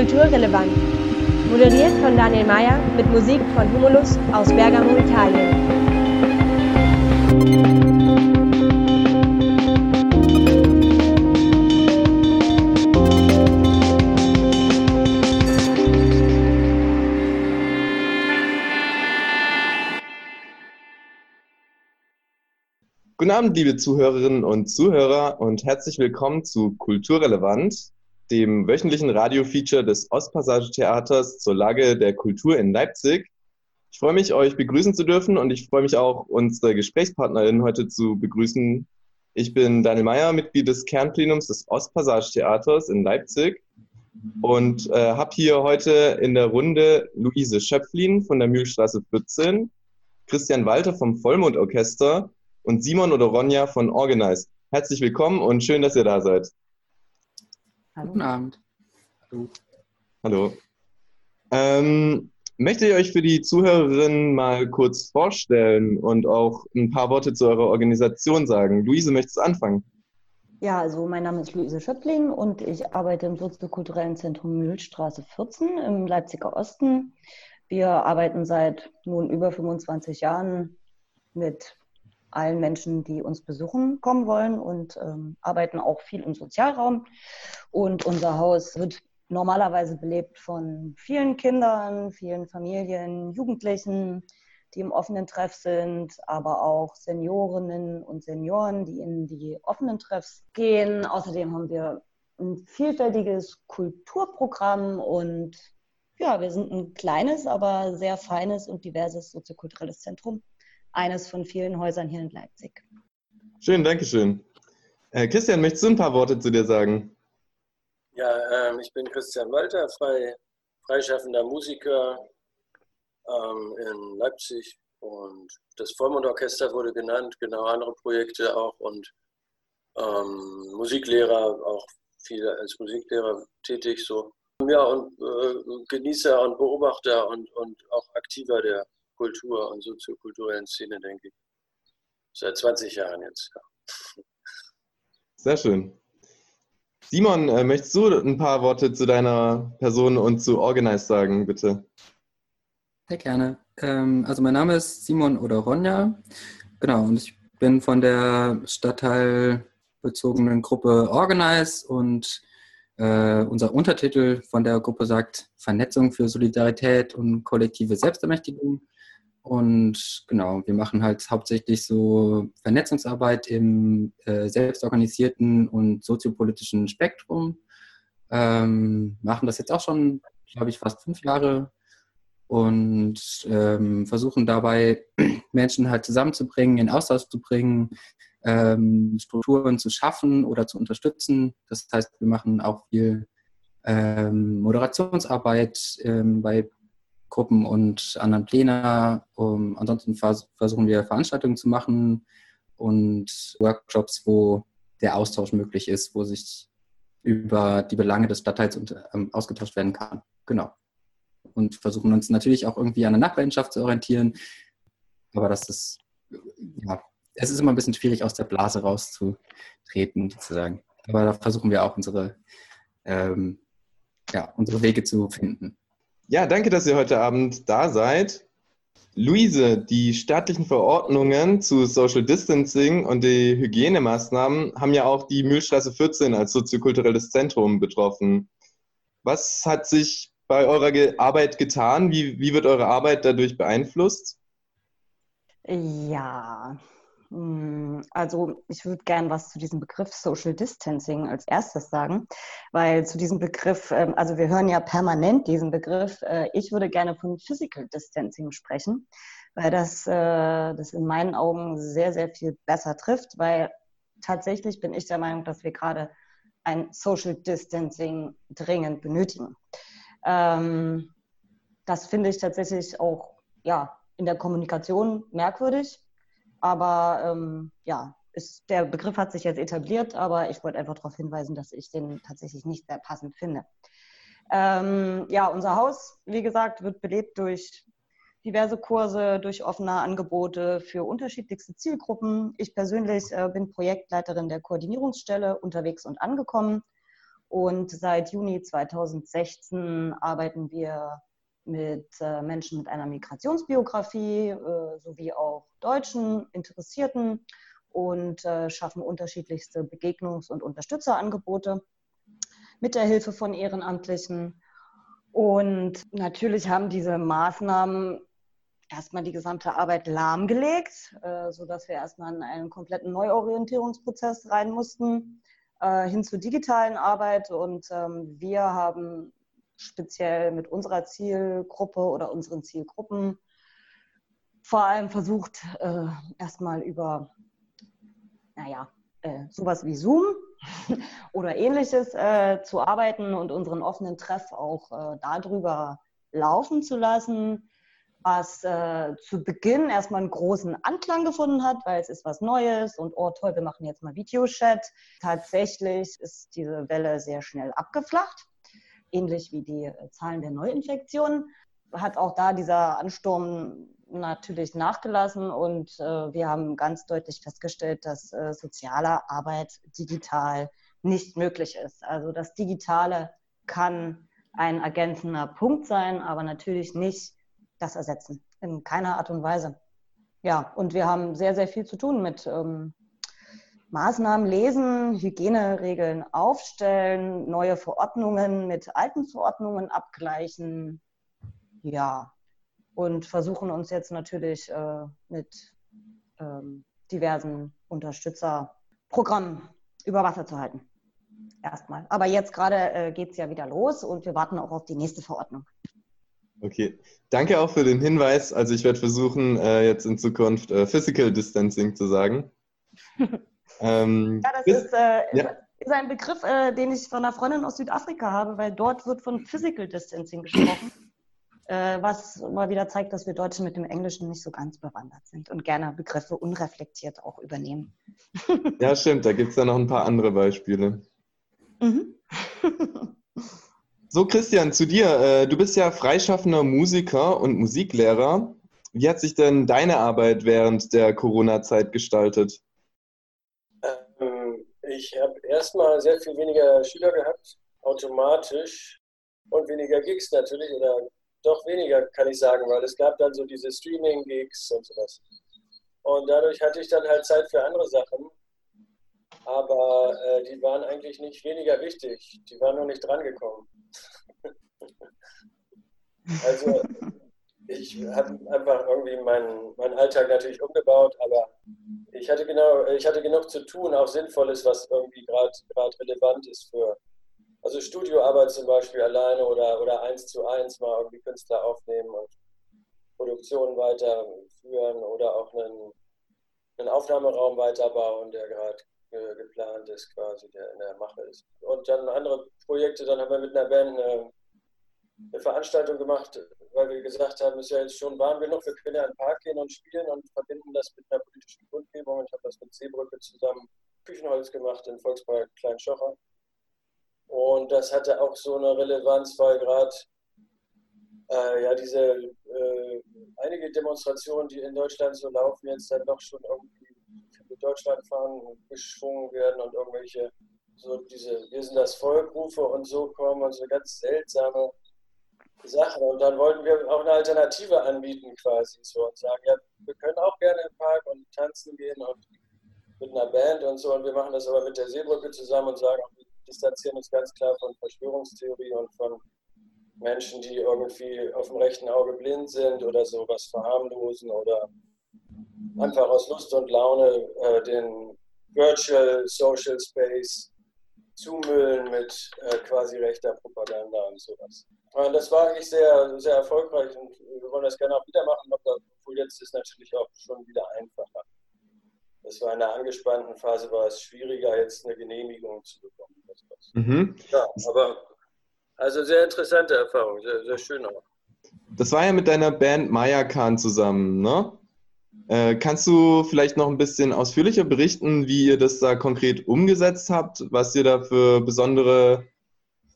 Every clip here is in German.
Kulturrelevant. Moderiert von Daniel Mayer mit Musik von Humulus aus Bergamo, Italien. Guten Abend, liebe Zuhörerinnen und Zuhörer und herzlich willkommen zu Kulturrelevant, dem wöchentlichen Radiofeature des Ostpassage-Theaters zur Lage der Kultur in Leipzig. Ich freue mich, euch begrüßen zu dürfen und ich freue mich auch, unsere Gesprächspartnerin heute zu begrüßen. Ich bin Daniel Mayer, Mitglied des Kernplenums des Ostpassage-Theaters in Leipzig und äh, habe hier heute in der Runde Luise Schöpflin von der Mühlstraße 14, Christian Walter vom Vollmondorchester und Simon oder Ronja von Organize. Herzlich willkommen und schön, dass ihr da seid. Hallo. Guten Abend. Hallo. Hallo. Ähm, möchtet ihr euch für die Zuhörerinnen mal kurz vorstellen und auch ein paar Worte zu eurer Organisation sagen? Luise, möchtest du anfangen? Ja, also mein Name ist Luise Schöppling und ich arbeite im soziokulturellen Zentrum Mühlstraße 14 im Leipziger Osten. Wir arbeiten seit nun über 25 Jahren mit allen Menschen, die uns besuchen, kommen wollen und ähm, arbeiten auch viel im Sozialraum. Und unser Haus wird normalerweise belebt von vielen Kindern, vielen Familien, Jugendlichen, die im offenen Treff sind, aber auch Seniorinnen und Senioren, die in die offenen Treffs gehen. Außerdem haben wir ein vielfältiges Kulturprogramm und ja, wir sind ein kleines, aber sehr feines und diverses soziokulturelles Zentrum eines von vielen Häusern hier in Leipzig. Schön, danke schön. Äh, Christian, möchtest du ein paar Worte zu dir sagen? Ja, ähm, ich bin Christian Walter, frei, freischaffender Musiker ähm, in Leipzig und das Vollmondorchester wurde genannt, genau andere Projekte auch und ähm, Musiklehrer, auch viel als Musiklehrer tätig so. Ja, und äh, Genießer und Beobachter und, und auch aktiver der Kultur- und soziokulturellen Szene, denke ich. Seit 20 Jahren jetzt. Ja. Sehr schön. Simon, äh, möchtest du ein paar Worte zu deiner Person und zu Organize sagen, bitte? Sehr gerne. Ähm, also mein Name ist Simon oder Ronja. Genau, und ich bin von der stadtteilbezogenen Gruppe Organize und äh, unser Untertitel von der Gruppe sagt Vernetzung für Solidarität und kollektive Selbstermächtigung. Und genau, wir machen halt hauptsächlich so Vernetzungsarbeit im äh, selbstorganisierten und soziopolitischen Spektrum. Ähm, machen das jetzt auch schon, glaube ich, fast fünf Jahre und ähm, versuchen dabei Menschen halt zusammenzubringen, in Austausch zu bringen, ähm, Strukturen zu schaffen oder zu unterstützen. Das heißt, wir machen auch viel ähm, Moderationsarbeit ähm, bei Gruppen und anderen Pläne. Um, ansonsten vers versuchen wir Veranstaltungen zu machen und Workshops, wo der Austausch möglich ist, wo sich über die Belange des Stadtteils und, ähm, ausgetauscht werden kann. Genau. Und versuchen uns natürlich auch irgendwie an der Nachbarschaft zu orientieren. Aber das ist, ja, es ist immer ein bisschen schwierig, aus der Blase rauszutreten, sozusagen. Aber da versuchen wir auch unsere, ähm, ja, unsere Wege zu finden. Ja, danke, dass ihr heute Abend da seid. Luise, die staatlichen Verordnungen zu Social Distancing und die Hygienemaßnahmen haben ja auch die Mühlstraße 14 als soziokulturelles Zentrum betroffen. Was hat sich bei eurer Arbeit getan? Wie, wie wird eure Arbeit dadurch beeinflusst? Ja, also ich würde gern was zu diesem Begriff Social Distancing als erstes sagen, weil zu diesem Begriff, ähm, also wir hören ja permanent diesen Begriff, äh, ich würde gerne von Physical Distancing sprechen, weil das, äh, das in meinen Augen sehr, sehr viel besser trifft, weil tatsächlich bin ich der Meinung, dass wir gerade ein Social Distancing dringend benötigen. Ähm, das finde ich tatsächlich auch ja, in der Kommunikation merkwürdig aber ähm, ja, ist, der Begriff hat sich jetzt etabliert, aber ich wollte einfach darauf hinweisen, dass ich den tatsächlich nicht sehr passend finde. Ähm, ja, unser Haus, wie gesagt, wird belebt durch diverse Kurse, durch offene Angebote für unterschiedlichste Zielgruppen. Ich persönlich äh, bin Projektleiterin der Koordinierungsstelle unterwegs und angekommen Und seit Juni 2016 arbeiten wir mit äh, Menschen mit einer Migrationsbiografie äh, sowie auch Deutschen, Interessierten und äh, schaffen unterschiedlichste Begegnungs- und Unterstützerangebote mit der Hilfe von Ehrenamtlichen. Und natürlich haben diese Maßnahmen erstmal die gesamte Arbeit lahmgelegt, sodass wir erstmal in einen kompletten Neuorientierungsprozess rein mussten, hin zur digitalen Arbeit. Und ähm, wir haben speziell mit unserer Zielgruppe oder unseren Zielgruppen vor allem versucht, äh, erstmal über, naja, äh, sowas wie Zoom oder ähnliches äh, zu arbeiten und unseren offenen Treff auch äh, darüber laufen zu lassen was äh, zu Beginn erstmal einen großen Anklang gefunden hat, weil es ist was Neues und oh toll, wir machen jetzt mal Videochat. Tatsächlich ist diese Welle sehr schnell abgeflacht, ähnlich wie die äh, Zahlen der Neuinfektionen. Hat auch da dieser Ansturm natürlich nachgelassen und äh, wir haben ganz deutlich festgestellt, dass äh, soziale Arbeit digital nicht möglich ist. Also das Digitale kann ein ergänzender Punkt sein, aber natürlich nicht das ersetzen. In keiner Art und Weise. Ja, und wir haben sehr, sehr viel zu tun mit ähm, Maßnahmen lesen, Hygieneregeln aufstellen, neue Verordnungen mit alten Verordnungen abgleichen. Ja, und versuchen uns jetzt natürlich äh, mit ähm, diversen Unterstützerprogrammen über Wasser zu halten. Erstmal. Aber jetzt gerade äh, geht es ja wieder los und wir warten auch auf die nächste Verordnung. Okay, danke auch für den Hinweis. Also ich werde versuchen, äh, jetzt in Zukunft äh, Physical Distancing zu sagen. ähm, ja, das ist, äh, ja. ist, ein Begriff, äh, den ich von einer Freundin aus Südafrika habe, weil dort wird von Physical Distancing gesprochen. Äh, was mal wieder zeigt, dass wir Deutschen mit dem Englischen nicht so ganz bewandert sind und gerne Begriffe unreflektiert auch übernehmen. ja, stimmt, da gibt es ja noch ein paar andere Beispiele. Mhm. So, Christian, zu dir. Äh, du bist ja freischaffender Musiker und Musiklehrer. Wie hat sich denn deine Arbeit während der Corona-Zeit gestaltet? Ich habe erstmal sehr viel weniger Schüler gehabt, automatisch, und weniger Gigs natürlich, oder doch weniger, kann ich sagen, weil es gab dann so diese Streaming-Gigs und sowas. Und dadurch hatte ich dann halt Zeit für andere Sachen aber äh, die waren eigentlich nicht weniger wichtig. Die waren nur nicht drangekommen. also ich habe einfach irgendwie meinen, meinen Alltag natürlich umgebaut, aber ich hatte genau, ich hatte genug zu tun, auch Sinnvolles, was irgendwie gerade relevant ist für also Studioarbeit zum Beispiel alleine oder, oder eins zu eins mal irgendwie Künstler aufnehmen und Produktionen weiterführen oder auch einen, einen Aufnahmeraum weiterbauen, der gerade geplant ist, quasi, der in der Mache ist. Und dann andere Projekte, dann haben wir mit einer Band eine, eine Veranstaltung gemacht, weil wir gesagt haben, es ist ja jetzt schon warm genug, wir können ja in den Park gehen und spielen und verbinden das mit einer politischen Grundgebung. Ich habe das mit Seebrücke zusammen Küchenholz gemacht im Volkspark Kleinschocher. Und das hatte auch so eine Relevanz, weil gerade äh, ja diese äh, einige Demonstrationen, die in Deutschland so laufen, jetzt dann doch schon irgendwie Deutschland fahren, geschwungen werden und irgendwelche, so diese, wir sind das Volkrufe und so kommen und so ganz seltsame Sachen. Und dann wollten wir auch eine Alternative anbieten quasi so und sagen, ja, wir können auch gerne im Park und tanzen gehen und mit einer Band und so und wir machen das aber mit der Seebrücke zusammen und sagen, wir distanzieren uns ganz klar von Verschwörungstheorie und von Menschen, die irgendwie auf dem rechten Auge blind sind oder sowas verharmlosen oder einfach aus Lust und Laune äh, den Virtual Social Space zumüllen mit äh, quasi rechter Propaganda und sowas. Das war eigentlich sehr, sehr erfolgreich und wir wollen das gerne auch wieder machen, obwohl jetzt ist natürlich auch schon wieder einfacher. Das war in einer angespannten Phase, war es schwieriger, jetzt eine Genehmigung zu bekommen. Mhm. Ja, aber also sehr interessante Erfahrung, sehr, sehr schön auch. Das war ja mit deiner Band Maya Khan zusammen, ne? Äh, kannst du vielleicht noch ein bisschen ausführlicher berichten, wie ihr das da konkret umgesetzt habt, was ihr da für besondere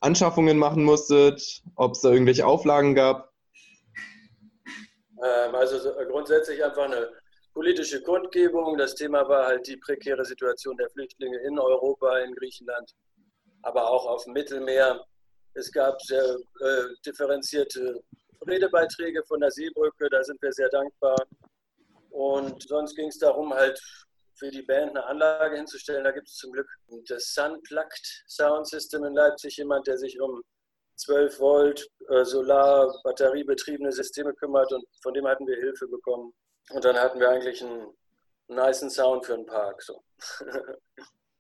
Anschaffungen machen musstet, ob es da irgendwelche Auflagen gab? Ähm, also grundsätzlich einfach eine politische Kundgebung. Das Thema war halt die prekäre Situation der Flüchtlinge in Europa, in Griechenland aber auch auf dem Mittelmeer. Es gab sehr äh, differenzierte Redebeiträge von der Seebrücke, da sind wir sehr dankbar. Und sonst ging es darum, halt für die Band eine Anlage hinzustellen. Da gibt es zum Glück das Sunplugged Sound System in Leipzig, jemand, der sich um 12 Volt äh, Solar, batteriebetriebene Systeme kümmert und von dem hatten wir Hilfe bekommen. Und dann hatten wir eigentlich einen nice Sound für den Park. So.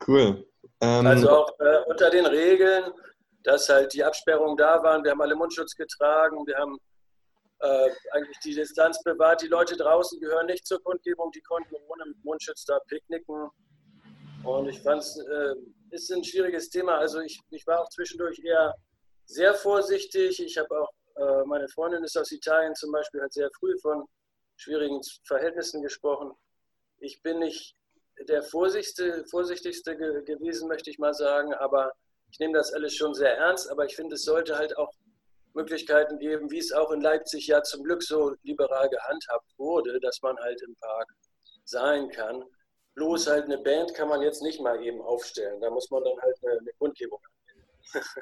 Cool. Ähm, also auch äh, unter den Regeln, dass halt die Absperrungen da waren. Wir haben alle Mundschutz getragen. Wir haben äh, eigentlich die Distanz bewahrt. Die Leute draußen gehören nicht zur Kundgebung. Die konnten ohne Mundschutz da picknicken. Und ich fand es äh, ist ein schwieriges Thema. Also ich, ich war auch zwischendurch eher sehr vorsichtig. Ich habe auch, äh, meine Freundin ist aus Italien zum Beispiel, hat sehr früh von schwierigen Verhältnissen gesprochen. Ich bin nicht der vorsichtigste, vorsichtigste gewesen, möchte ich mal sagen, aber ich nehme das alles schon sehr ernst, aber ich finde, es sollte halt auch Möglichkeiten geben, wie es auch in Leipzig ja zum Glück so liberal gehandhabt wurde, dass man halt im Park sein kann. Bloß halt eine Band kann man jetzt nicht mal eben aufstellen. Da muss man dann halt eine, eine Kundgebung anmelden.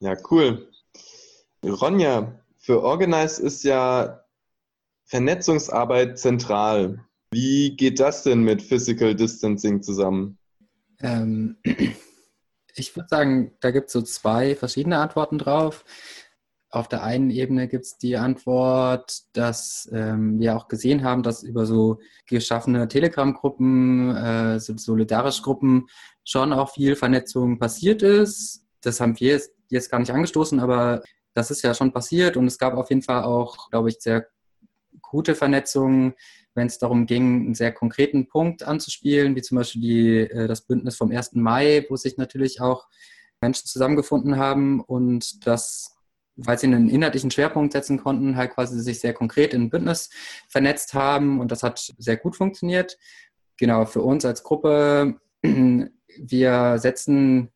ja, cool. Ronja, für Organize ist ja Vernetzungsarbeit zentral. Wie geht das denn mit Physical Distancing zusammen? Ähm, ich würde sagen, da gibt es so zwei verschiedene Antworten drauf. Auf der einen Ebene gibt es die Antwort, dass ähm, wir auch gesehen haben, dass über so geschaffene Telegram-Gruppen, äh, solidarische Gruppen schon auch viel Vernetzung passiert ist. Das haben wir jetzt, jetzt gar nicht angestoßen, aber das ist ja schon passiert und es gab auf jeden Fall auch, glaube ich, sehr gute Vernetzungen, wenn es darum ging, einen sehr konkreten Punkt anzuspielen, wie zum Beispiel die, äh, das Bündnis vom 1. Mai, wo sich natürlich auch Menschen zusammengefunden haben und das, weil sie einen inhaltlichen Schwerpunkt setzen konnten, halt quasi sich sehr konkret in ein Bündnis vernetzt haben und das hat sehr gut funktioniert. Genau, für uns als Gruppe, wir setzen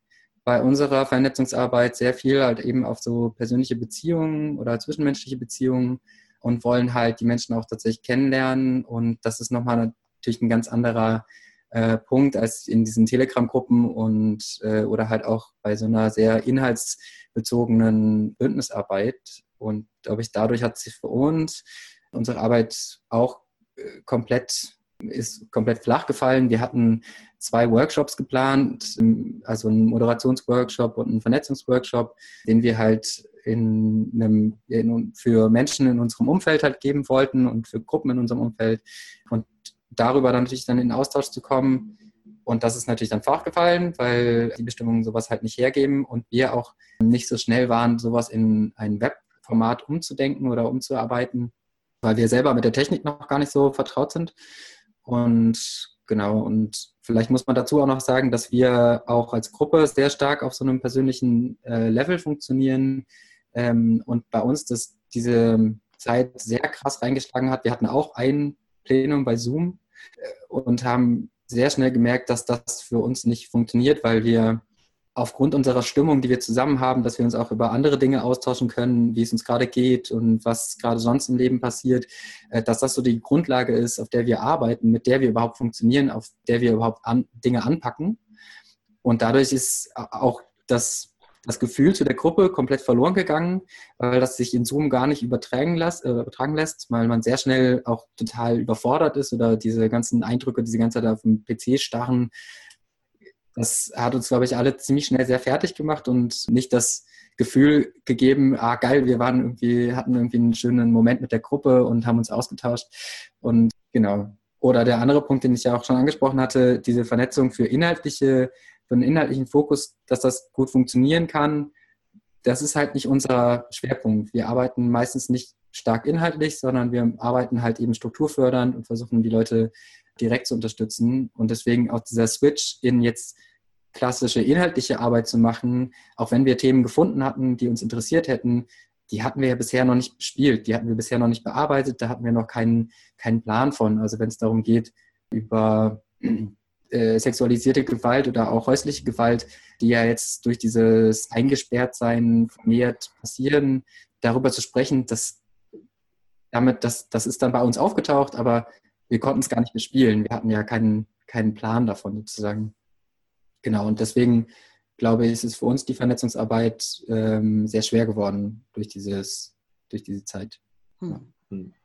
bei unserer Vernetzungsarbeit sehr viel halt eben auf so persönliche Beziehungen oder zwischenmenschliche Beziehungen und wollen halt die Menschen auch tatsächlich kennenlernen. Und das ist nochmal natürlich ein ganz anderer äh, Punkt als in diesen Telegram-Gruppen und äh, oder halt auch bei so einer sehr inhaltsbezogenen Bündnisarbeit. Und glaube ich, dadurch hat sich für uns unsere Arbeit auch äh, komplett ist komplett flach gefallen. Wir hatten zwei Workshops geplant, also einen Moderationsworkshop und einen Vernetzungsworkshop, den wir halt in einem, in, für Menschen in unserem Umfeld halt geben wollten und für Gruppen in unserem Umfeld und darüber dann natürlich dann in Austausch zu kommen. Und das ist natürlich dann gefallen, weil die Bestimmungen sowas halt nicht hergeben und wir auch nicht so schnell waren, sowas in ein Webformat umzudenken oder umzuarbeiten, weil wir selber mit der Technik noch gar nicht so vertraut sind. Und genau, und vielleicht muss man dazu auch noch sagen, dass wir auch als Gruppe sehr stark auf so einem persönlichen äh, Level funktionieren. Ähm, und bei uns dass diese Zeit sehr krass reingeschlagen hat. Wir hatten auch ein Plenum bei Zoom äh, und haben sehr schnell gemerkt, dass das für uns nicht funktioniert, weil wir aufgrund unserer Stimmung, die wir zusammen haben, dass wir uns auch über andere Dinge austauschen können, wie es uns gerade geht und was gerade sonst im Leben passiert, äh, dass das so die Grundlage ist, auf der wir arbeiten, mit der wir überhaupt funktionieren, auf der wir überhaupt an, Dinge anpacken. Und dadurch ist auch das das Gefühl zu der Gruppe komplett verloren gegangen, weil das sich in Zoom gar nicht übertragen, lässt, äh, übertragen lässt, weil man sehr schnell auch total überfordert ist oder diese ganzen Eindrücke, diese ganze Zeit auf dem PC starren. Das hat uns, glaube ich, alle ziemlich schnell sehr fertig gemacht und nicht das Gefühl gegeben, ah geil, wir waren irgendwie, hatten irgendwie einen schönen Moment mit der Gruppe und haben uns ausgetauscht. Und genau. Oder der andere Punkt, den ich ja auch schon angesprochen hatte, diese Vernetzung für inhaltliche für einen inhaltlichen Fokus, dass das gut funktionieren kann, das ist halt nicht unser Schwerpunkt. Wir arbeiten meistens nicht stark inhaltlich, sondern wir arbeiten halt eben strukturfördernd und versuchen die Leute direkt zu unterstützen. Und deswegen auch dieser Switch in jetzt klassische inhaltliche Arbeit zu machen, auch wenn wir Themen gefunden hatten, die uns interessiert hätten, die hatten wir ja bisher noch nicht bespielt, die hatten wir bisher noch nicht bearbeitet, da hatten wir noch keinen, keinen Plan von. Also wenn es darum geht, über äh, sexualisierte Gewalt oder auch häusliche Gewalt, die ja jetzt durch dieses Eingesperrtsein vermehrt passieren, darüber zu sprechen, dass damit, das, das ist dann bei uns aufgetaucht, aber wir konnten es gar nicht bespielen. Wir hatten ja keinen, keinen Plan davon sozusagen. Genau, und deswegen glaube ich, ist es für uns die Vernetzungsarbeit ähm, sehr schwer geworden durch, dieses, durch diese Zeit. Hm. Hm.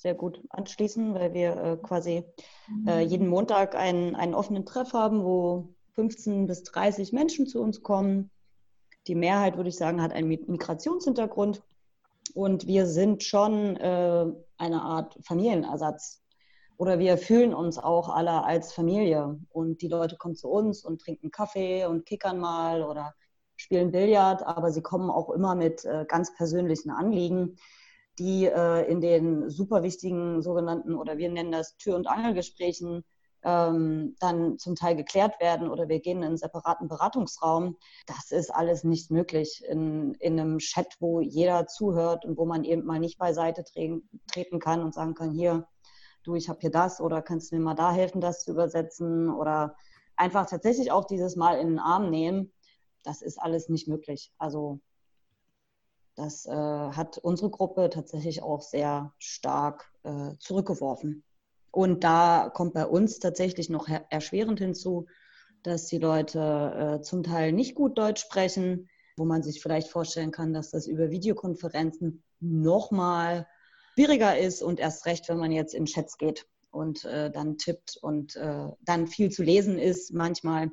Sehr gut anschließen, weil wir äh, quasi äh, jeden Montag einen, einen offenen Treff haben, wo 15 bis 30 Menschen zu uns kommen. Die Mehrheit, würde ich sagen, hat einen Migrationshintergrund. Und wir sind schon äh, eine Art Familienersatz. Oder wir fühlen uns auch alle als Familie. Und die Leute kommen zu uns und trinken Kaffee und kickern mal oder spielen Billard. Aber sie kommen auch immer mit äh, ganz persönlichen Anliegen, die äh, in den super wichtigen sogenannten, oder wir nennen das Tür- und Angelgesprächen, ähm, dann zum Teil geklärt werden oder wir gehen in einen separaten Beratungsraum. Das ist alles nicht möglich in, in einem Chat, wo jeder zuhört und wo man eben mal nicht beiseite treten kann und sagen kann, hier, du, ich habe hier das oder kannst du mir mal da helfen, das zu übersetzen oder einfach tatsächlich auch dieses Mal in den Arm nehmen. Das ist alles nicht möglich. Also das äh, hat unsere Gruppe tatsächlich auch sehr stark äh, zurückgeworfen. Und da kommt bei uns tatsächlich noch erschwerend hinzu, dass die Leute äh, zum Teil nicht gut Deutsch sprechen, wo man sich vielleicht vorstellen kann, dass das über Videokonferenzen nochmal schwieriger ist und erst recht, wenn man jetzt in Chats geht und äh, dann tippt und äh, dann viel zu lesen ist manchmal.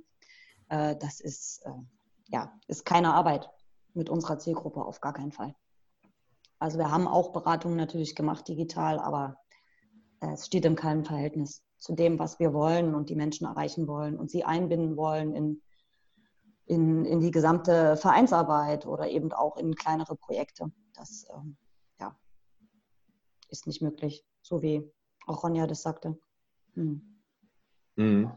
Äh, das ist, äh, ja, ist keine Arbeit mit unserer Zielgruppe auf gar keinen Fall. Also wir haben auch Beratungen natürlich gemacht digital, aber es steht in keinem Verhältnis zu dem, was wir wollen und die Menschen erreichen wollen und sie einbinden wollen in, in, in die gesamte Vereinsarbeit oder eben auch in kleinere Projekte. Das ähm, ja, ist nicht möglich, so wie auch Ronja das sagte. Hm. Mhm.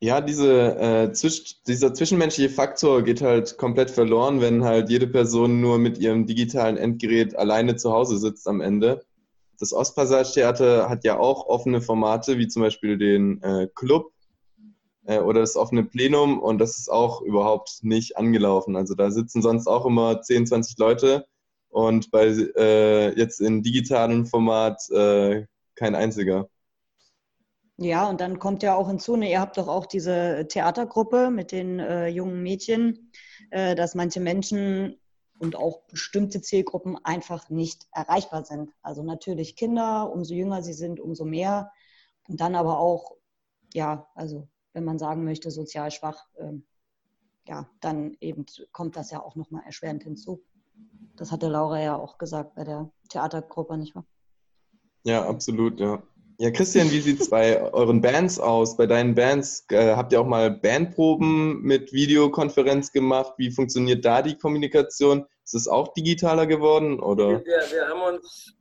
Ja, diese, äh, zwisch dieser zwischenmenschliche Faktor geht halt komplett verloren, wenn halt jede Person nur mit ihrem digitalen Endgerät alleine zu Hause sitzt am Ende das Ostpassage-Theater hat ja auch offene Formate, wie zum Beispiel den äh, Club äh, oder das offene Plenum und das ist auch überhaupt nicht angelaufen. Also da sitzen sonst auch immer 10, 20 Leute und bei äh, jetzt in digitalem Format äh, kein einziger. Ja, und dann kommt ja auch hinzu, ne, ihr habt doch auch diese Theatergruppe mit den äh, jungen Mädchen, äh, dass manche Menschen und auch bestimmte Zielgruppen einfach nicht erreichbar sind. Also natürlich Kinder, umso jünger sie sind, umso mehr. Und dann aber auch, ja, also wenn man sagen möchte, sozial schwach, ähm, ja, dann eben kommt das ja auch nochmal erschwerend hinzu. Das hatte Laura ja auch gesagt bei der Theatergruppe, nicht wahr? Ja, absolut, ja. Ja, Christian, wie sieht es bei euren Bands aus? Bei deinen Bands äh, habt ihr auch mal Bandproben mit Videokonferenz gemacht? Wie funktioniert da die Kommunikation? Ist es auch digitaler geworden? Oder? Wir, wir, haben, uns,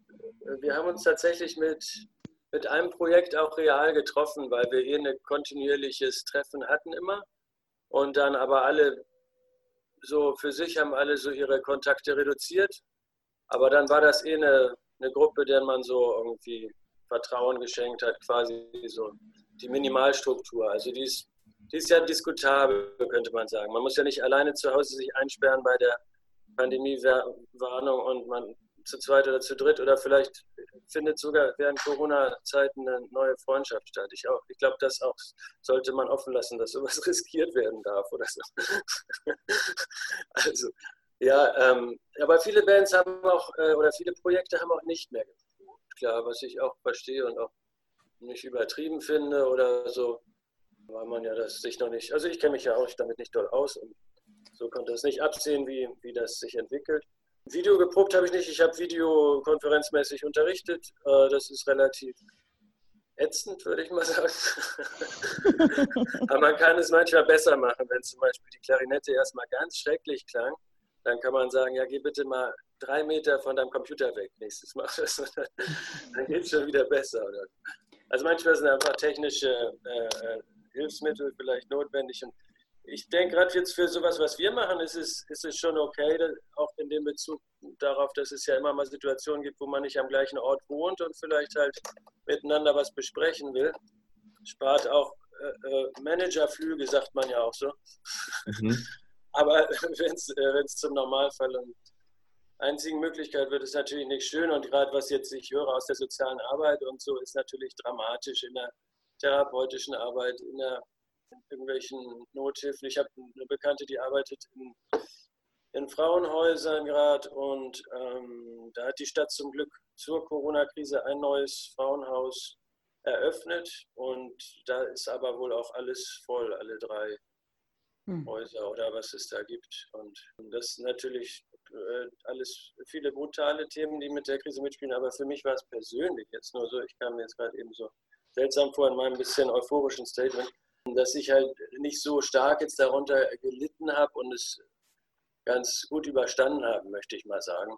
wir haben uns tatsächlich mit, mit einem Projekt auch real getroffen, weil wir eh ein kontinuierliches Treffen hatten immer. Und dann aber alle so für sich haben alle so ihre Kontakte reduziert. Aber dann war das eh eine, eine Gruppe, der man so irgendwie Vertrauen geschenkt hat, quasi so die Minimalstruktur. Also die ist, die ist ja diskutabel, könnte man sagen. Man muss ja nicht alleine zu Hause sich einsperren bei der Pandemiewarnung und man zu zweit oder zu dritt oder vielleicht findet sogar während Corona-Zeiten eine neue Freundschaft statt. Ich auch. Ich glaube, das auch sollte man offen lassen, dass sowas riskiert werden darf oder so. also ja, ähm, aber viele Bands haben auch äh, oder viele Projekte haben auch nicht mehr gemacht klar, was ich auch verstehe und auch nicht übertrieben finde oder so, weil man ja das sich noch nicht, also ich kenne mich ja auch damit nicht doll aus und so konnte es nicht absehen, wie, wie das sich entwickelt. Video geprobt habe ich nicht, ich habe videokonferenzmäßig unterrichtet, äh, das ist relativ ätzend, würde ich mal sagen. Aber man kann es manchmal besser machen, wenn zum Beispiel die Klarinette erstmal ganz schrecklich klang, dann kann man sagen, ja, geh bitte mal drei Meter von deinem Computer weg nächstes Mal. dann geht es schon wieder besser. Oder? Also manchmal sind einfach technische äh, äh, Hilfsmittel vielleicht notwendig. Und ich denke gerade jetzt für sowas, was wir machen, ist es, ist es schon okay, auch in dem Bezug darauf, dass es ja immer mal Situationen gibt, wo man nicht am gleichen Ort wohnt und vielleicht halt miteinander was besprechen will. Spart auch äh, äh Managerflüge, sagt man ja auch so. Mhm. Aber wenn es äh, zum Normalfall und einzigen Möglichkeit wird, ist natürlich nicht schön. Und gerade was jetzt ich höre aus der sozialen Arbeit und so, ist natürlich dramatisch in der therapeutischen Arbeit, in, der, in irgendwelchen Nothilfen. Ich habe eine Bekannte, die arbeitet in, in Frauenhäusern gerade und ähm, da hat die Stadt zum Glück zur Corona-Krise ein neues Frauenhaus eröffnet und da ist aber wohl auch alles voll, alle drei hm. Häuser oder was es da gibt. Und das sind natürlich äh, alles viele brutale Themen, die mit der Krise mitspielen, aber für mich war es persönlich jetzt nur so, ich kam mir jetzt gerade eben so seltsam vor in meinem bisschen euphorischen Statement, dass ich halt nicht so stark jetzt darunter gelitten habe und es ganz gut überstanden habe, möchte ich mal sagen.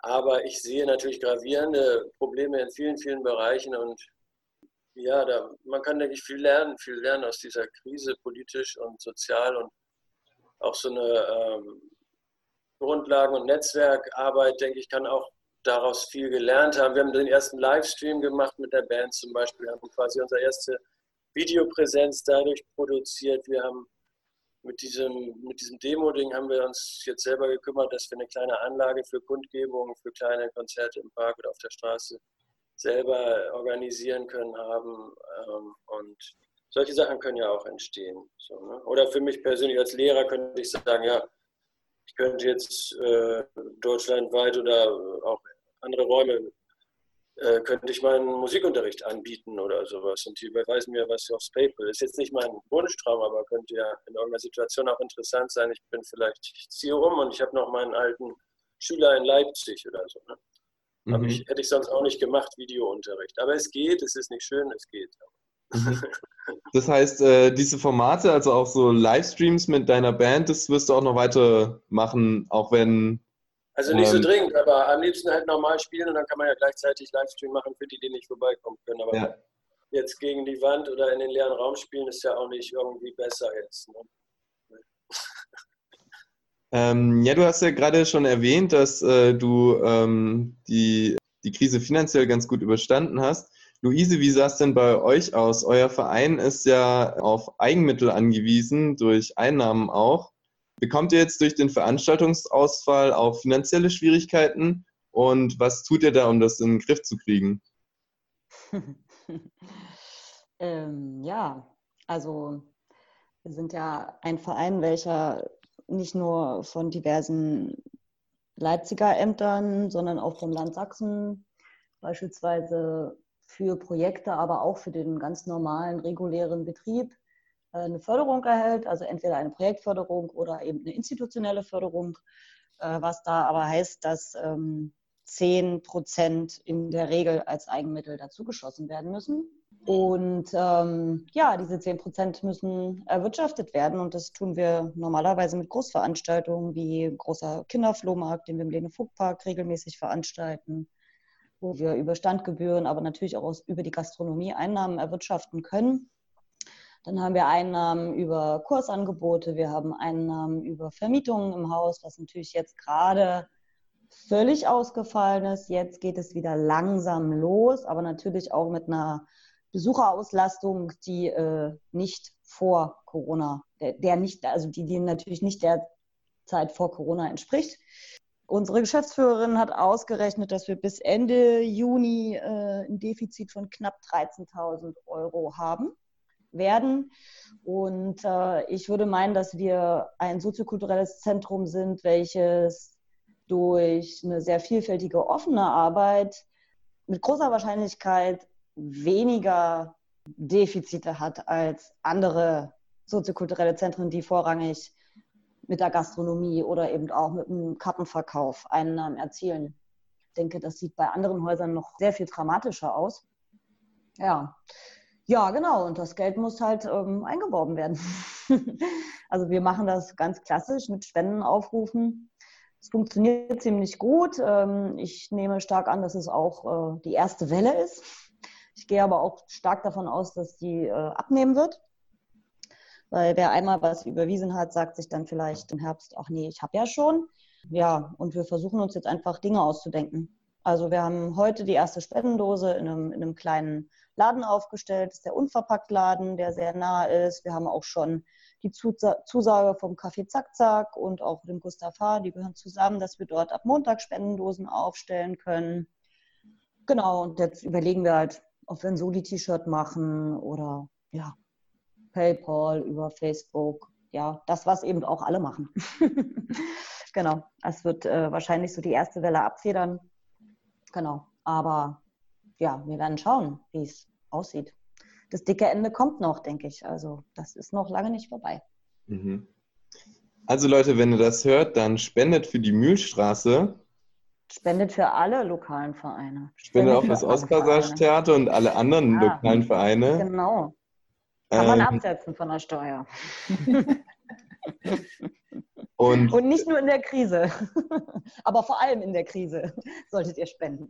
Aber ich sehe natürlich gravierende Probleme in vielen, vielen Bereichen und ja, da, man kann, denke ich, viel lernen, viel lernen aus dieser Krise, politisch und sozial und auch so eine ähm, Grundlagen- und Netzwerkarbeit, denke ich, kann auch daraus viel gelernt haben. Wir haben den ersten Livestream gemacht mit der Band zum Beispiel, haben quasi unsere erste Videopräsenz dadurch produziert. Wir haben mit diesem, mit diesem Demo-Ding haben wir uns jetzt selber gekümmert, dass wir eine kleine Anlage für Kundgebungen, für kleine Konzerte im Park oder auf der Straße selber organisieren können haben. Ähm, und solche Sachen können ja auch entstehen. So, ne? Oder für mich persönlich als Lehrer könnte ich sagen, ja, ich könnte jetzt äh, deutschlandweit oder auch andere Räume äh, könnte ich meinen Musikunterricht anbieten oder sowas. Und die überweisen mir was aufs PayPal. Ist jetzt nicht mein Wunschtraum, aber könnte ja in irgendeiner Situation auch interessant sein. Ich bin vielleicht, ich ziehe um und ich habe noch meinen alten Schüler in Leipzig oder so. Ne? Mhm. Ich, hätte ich sonst auch nicht gemacht, Videounterricht. Aber es geht, es ist nicht schön, es geht. Mhm. Das heißt, äh, diese Formate, also auch so Livestreams mit deiner Band, das wirst du auch noch weiter machen, auch wenn also nicht so ähm, dringend, aber am liebsten halt normal spielen und dann kann man ja gleichzeitig Livestream machen für die, die nicht vorbeikommen können. Aber ja. jetzt gegen die Wand oder in den leeren Raum spielen ist ja auch nicht irgendwie besser jetzt. Ne? Ähm, ja, du hast ja gerade schon erwähnt, dass äh, du ähm, die, die Krise finanziell ganz gut überstanden hast. Luise, wie sah es denn bei euch aus? Euer Verein ist ja auf Eigenmittel angewiesen, durch Einnahmen auch. Bekommt ihr jetzt durch den Veranstaltungsausfall auch finanzielle Schwierigkeiten? Und was tut ihr da, um das in den Griff zu kriegen? ähm, ja, also wir sind ja ein Verein, welcher nicht nur von diversen Leipziger Ämtern, sondern auch vom Land Sachsen beispielsweise für Projekte, aber auch für den ganz normalen, regulären Betrieb äh, eine Förderung erhält, also entweder eine Projektförderung oder eben eine institutionelle Förderung, äh, was da aber heißt, dass 10 ähm, Prozent in der Regel als Eigenmittel dazugeschossen werden müssen. Und ähm, ja, diese 10 Prozent müssen erwirtschaftet werden und das tun wir normalerweise mit Großveranstaltungen wie großer Kinderflohmarkt, den wir im Lene-Vogt-Park regelmäßig veranstalten, wo wir über Standgebühren, aber natürlich auch aus, über die Gastronomie Einnahmen erwirtschaften können. Dann haben wir Einnahmen über Kursangebote, wir haben Einnahmen über Vermietungen im Haus, was natürlich jetzt gerade völlig ausgefallen ist. Jetzt geht es wieder langsam los, aber natürlich auch mit einer Besucherauslastung, die äh, nicht vor Corona, der, der, nicht, also die, die natürlich nicht der Zeit vor Corona entspricht. Unsere Geschäftsführerin hat ausgerechnet, dass wir bis Ende Juni äh, ein Defizit von knapp 13.000 Euro haben werden. Und äh, ich würde meinen, dass wir ein soziokulturelles Zentrum sind, welches durch eine sehr vielfältige offene Arbeit mit großer Wahrscheinlichkeit weniger Defizite hat als andere soziokulturelle Zentren, die vorrangig mit der Gastronomie oder eben auch mit dem Kartenverkauf Einnahmen erzielen. Ich denke, das sieht bei anderen Häusern noch sehr viel dramatischer aus. Ja, ja, genau. Und das Geld muss halt ähm, eingeworben werden. also wir machen das ganz klassisch mit Spendenaufrufen. Es funktioniert ziemlich gut. Ähm, ich nehme stark an, dass es auch äh, die erste Welle ist. Gehe aber auch stark davon aus, dass die äh, abnehmen wird. Weil wer einmal was überwiesen hat, sagt sich dann vielleicht im Herbst, ach nee, ich habe ja schon. Ja, und wir versuchen uns jetzt einfach Dinge auszudenken. Also wir haben heute die erste Spendendose in einem, in einem kleinen Laden aufgestellt. Das ist der Unverpackt-Laden, der sehr nah ist. Wir haben auch schon die Zusage vom Café Zack Zack und auch dem Gustav H., die gehören zusammen, dass wir dort ab Montag Spendendosen aufstellen können. Genau, und jetzt überlegen wir halt, wir ein Soli-T-Shirt machen oder ja, PayPal über Facebook. Ja, das, was eben auch alle machen. genau. Es wird äh, wahrscheinlich so die erste Welle abfedern. Genau. Aber ja, wir werden schauen, wie es aussieht. Das dicke Ende kommt noch, denke ich. Also das ist noch lange nicht vorbei. Mhm. Also Leute, wenn ihr das hört, dann spendet für die Mühlstraße. Spendet für alle lokalen Vereine. Spendet auch für das Ostpassage-Theater und alle anderen ja, lokalen Vereine. Genau. Kann man ähm, absetzen von der Steuer. und, und nicht nur in der Krise, aber vor allem in der Krise solltet ihr spenden.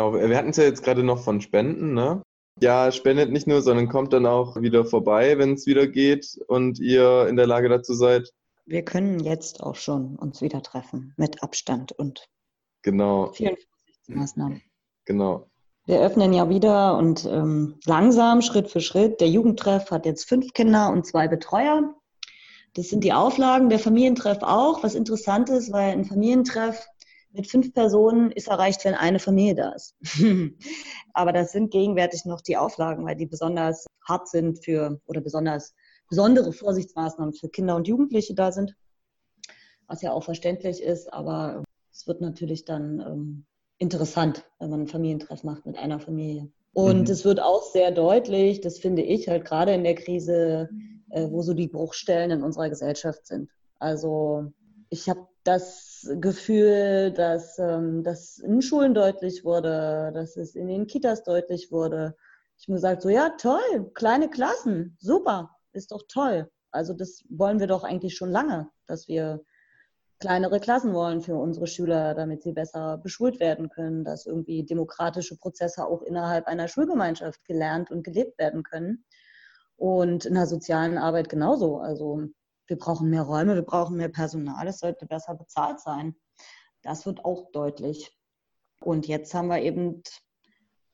Genau, wir hatten es ja jetzt gerade noch von Spenden, ne? Ja, spendet nicht nur, sondern kommt dann auch wieder vorbei, wenn es wieder geht und ihr in der Lage dazu seid. Wir können jetzt auch schon uns wieder treffen mit Abstand und genau. vielen Vorsichtsmaßnahmen. Genau. Wir öffnen ja wieder und ähm, langsam, Schritt für Schritt. Der Jugendtreff hat jetzt fünf Kinder und zwei Betreuer. Das sind die Auflagen. Der Familientreff auch, was interessant ist, weil ein Familientreff mit fünf Personen ist erreicht, wenn eine Familie da ist. Aber das sind gegenwärtig noch die Auflagen, weil die besonders hart sind für oder besonders besondere Vorsichtsmaßnahmen für Kinder und Jugendliche da sind. Was ja auch verständlich ist, aber es wird natürlich dann ähm, interessant, wenn man ein Familientreff macht mit einer Familie. Und mhm. es wird auch sehr deutlich, das finde ich halt gerade in der Krise, äh, wo so die Bruchstellen in unserer Gesellschaft sind. Also ich habe das Gefühl, dass ähm, das in Schulen deutlich wurde, dass es in den Kitas deutlich wurde. Ich mir gesagt, so ja, toll, kleine Klassen, super. ist doch toll. Also das wollen wir doch eigentlich schon lange, dass wir kleinere Klassen wollen für unsere Schüler, damit sie besser beschult werden können, dass irgendwie demokratische Prozesse auch innerhalb einer Schulgemeinschaft gelernt und gelebt werden können. Und in der sozialen Arbeit genauso. Also wir brauchen mehr Räume, wir brauchen mehr Personal, es sollte besser bezahlt sein. Das wird auch deutlich. Und jetzt haben wir eben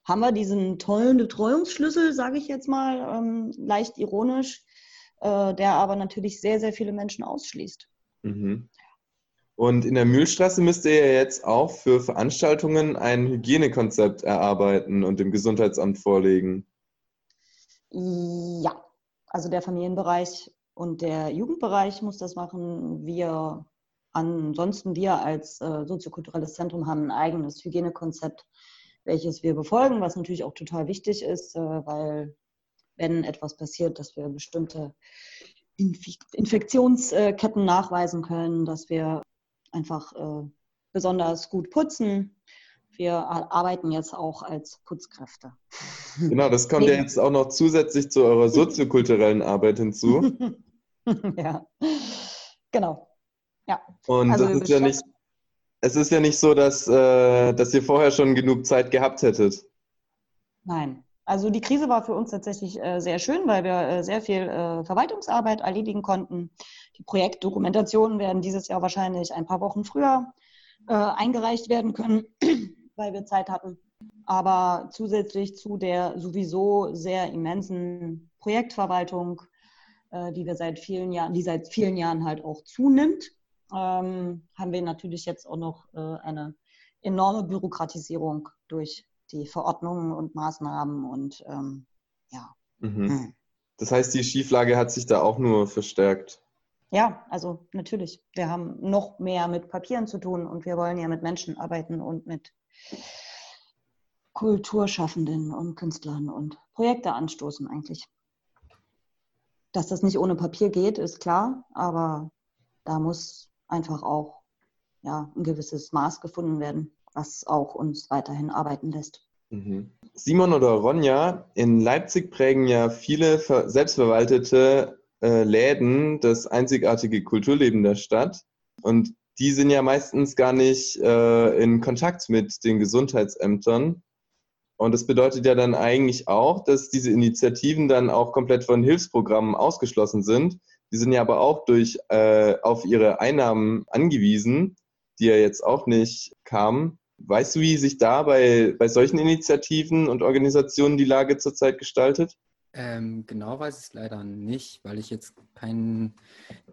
haben wir diesen tollen Betreuungsschlüssel, sage ich jetzt mal, ähm, leicht ironisch, äh, der aber natürlich sehr, sehr viele Menschen ausschließt. Mhm. Und in der Mühlstraße müsst ihr ja jetzt auch für Veranstaltungen ein Hygienekonzept erarbeiten und dem Gesundheitsamt vorlegen. Ja, also der Familienbereich und der Jugendbereich muss das machen. Wir ansonsten, wir als äh, soziokulturelles Zentrum haben ein eigenes Hygienekonzept, welches wir befolgen, was natürlich auch total wichtig ist, äh, weil wenn etwas passiert, dass wir bestimmte Infektionsketten nachweisen können, dass wir einfach äh, besonders gut putzen. Wir arbeiten jetzt auch als Putzkräfte. Genau, das kommt ja jetzt auch noch zusätzlich zu eurer soziokulturellen Arbeit hinzu. ja, genau. Ja. Und also das ist ja nicht, es ist ja nicht so, dass, äh, dass ihr vorher schon genug Zeit gehabt hättet. Nein. Also die Krise war für uns tatsächlich äh, sehr schön, weil wir äh, sehr viel äh, Verwaltungsarbeit erledigen konnten. Die Projektdokumentationen werden dieses Jahr wahrscheinlich ein paar Wochen früher äh, eingereicht werden können, weil wir Zeit hatten. Aber zusätzlich zu der sowieso sehr immensen Projektverwaltung, die wir seit vielen Jahren, die seit vielen Jahren halt auch zunimmt, ähm, haben wir natürlich jetzt auch noch äh, eine enorme Bürokratisierung durch die Verordnungen und Maßnahmen und ähm, ja. Mhm. Hm. Das heißt, die Schieflage hat sich da auch nur verstärkt. Ja, also natürlich. Wir haben noch mehr mit Papieren zu tun und wir wollen ja mit Menschen arbeiten und mit Kulturschaffenden und Künstlern und Projekte anstoßen eigentlich. Dass das nicht ohne Papier geht, ist klar, aber da muss einfach auch ja, ein gewisses Maß gefunden werden, was auch uns weiterhin arbeiten lässt. Mhm. Simon oder Ronja, in Leipzig prägen ja viele selbstverwaltete äh, Läden das einzigartige Kulturleben der Stadt. Und die sind ja meistens gar nicht äh, in Kontakt mit den Gesundheitsämtern. Und das bedeutet ja dann eigentlich auch, dass diese Initiativen dann auch komplett von Hilfsprogrammen ausgeschlossen sind. Die sind ja aber auch durch äh, auf ihre Einnahmen angewiesen, die ja jetzt auch nicht kamen. Weißt du, wie sich da bei, bei solchen Initiativen und Organisationen die Lage zurzeit gestaltet? Ähm, genau weiß ich es leider nicht, weil ich jetzt keinen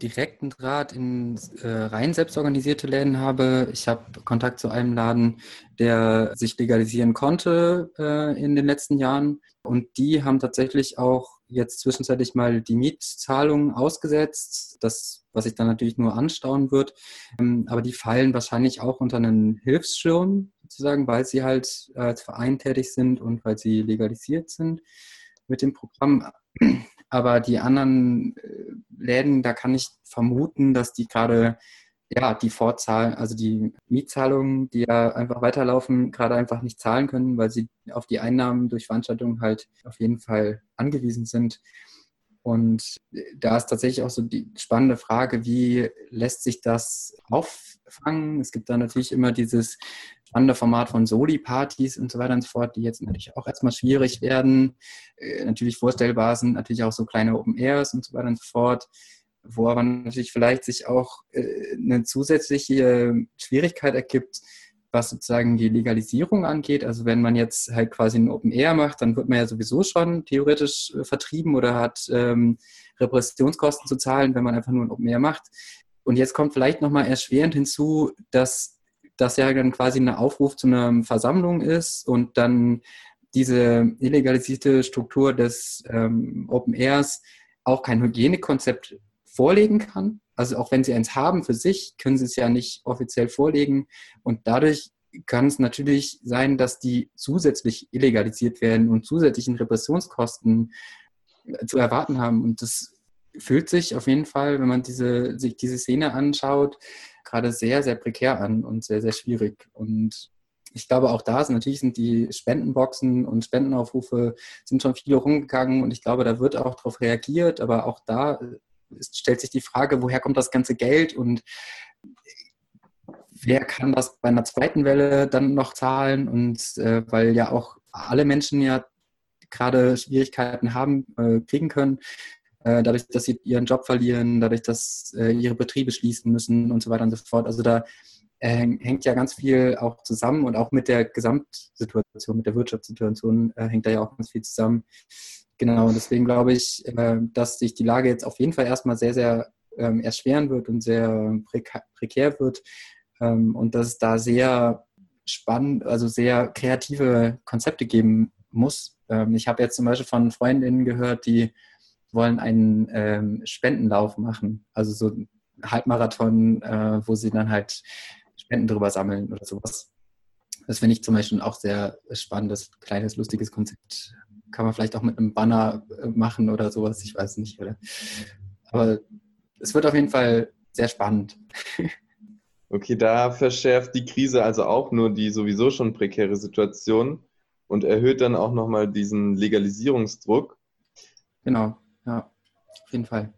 direkten Draht in äh, rein selbstorganisierte Läden habe. Ich habe Kontakt zu einem Laden, der sich legalisieren konnte äh, in den letzten Jahren. Und die haben tatsächlich auch jetzt zwischenzeitlich mal die Mietzahlungen ausgesetzt. Das, was sich dann natürlich nur anstauen wird. Ähm, aber die fallen wahrscheinlich auch unter einen Hilfsschirm sozusagen, weil sie halt als Verein tätig sind und weil sie legalisiert sind mit dem Programm. Aber die anderen äh, Läden, da kann ich vermuten, dass die gerade ja, die Vorzahlen, also die Mietzahlungen, die ja einfach weiterlaufen, gerade einfach nicht zahlen können, weil sie auf die Einnahmen durch Veranstaltungen halt auf jeden Fall angewiesen sind. Und da ist tatsächlich auch so die spannende Frage, wie lässt sich das auffangen? Es gibt da natürlich immer dieses spannende Format von Soli-Partys und so weiter und so fort, die jetzt natürlich auch erstmal schwierig werden. Äh, natürlich vorstellbar sind natürlich auch so kleine Open Airs und so weiter und so fort, wo aber natürlich vielleicht sich auch äh, eine zusätzliche Schwierigkeit ergibt, was sozusagen die Legalisierung angeht. Also wenn man jetzt halt quasi ein Open Air macht, dann wird man ja sowieso schon theoretisch äh, vertrieben oder hat ähm, Repressionskosten zu zahlen, wenn man einfach nur ein Open Air macht. Und jetzt kommt vielleicht nochmal erschwerend hinzu, dass das ja dann quasi ein Aufruf zu einer Versammlung ist und dann diese illegalisierte Struktur des ähm, Open Airs auch kein Hygienekonzept vorlegen kann. Also auch wenn sie eins haben für sich, können sie es ja nicht offiziell vorlegen. Und dadurch kann es natürlich sein, dass die zusätzlich illegalisiert werden und zusätzlichen Repressionskosten äh, zu erwarten haben. Und das fühlt sich auf jeden Fall, wenn man diese, sich diese Szene anschaut, gerade sehr, sehr prekär an und sehr, sehr schwierig. Und ich glaube, auch da sind natürlich sind die Spendenboxen und Spendenaufrufe sind schon viele rumgegangen und ich glaube, da wird auch darauf reagiert, aber auch da ist, stellt sich die Frage, woher kommt das ganze Geld und wer kann das bei einer zweiten Welle dann noch zahlen und äh, weil ja auch alle Menschen ja gerade Schwierigkeiten haben, äh, kriegen können, äh, dadurch, dass sie ihren Job verlieren, dadurch, dass äh, ihre Betriebe schließen müssen und so weiter und so fort. Also da äh, hängt ja ganz viel auch zusammen und auch mit der Gesamtsituation, mit der Wirtschaftssituation äh, hängt da ja auch ganz viel zusammen. Genau, und deswegen glaube ich, äh, dass sich die Lage jetzt auf jeden Fall erstmal sehr, sehr ähm, erschweren wird und sehr prekär wird ähm, und dass es da sehr spannend, also sehr kreative Konzepte geben muss. Ähm, ich habe jetzt zum Beispiel von Freundinnen gehört, die wollen einen ähm, Spendenlauf machen, also so einen Halbmarathon, äh, wo sie dann halt Spenden drüber sammeln oder sowas. Das finde ich zum Beispiel auch sehr spannendes, kleines, lustiges Konzept. Kann man vielleicht auch mit einem Banner äh, machen oder sowas, ich weiß nicht. Oder? Aber es wird auf jeden Fall sehr spannend. Okay, da verschärft die Krise also auch nur die sowieso schon prekäre Situation und erhöht dann auch nochmal diesen Legalisierungsdruck. Genau, ja, auf jeden Fall.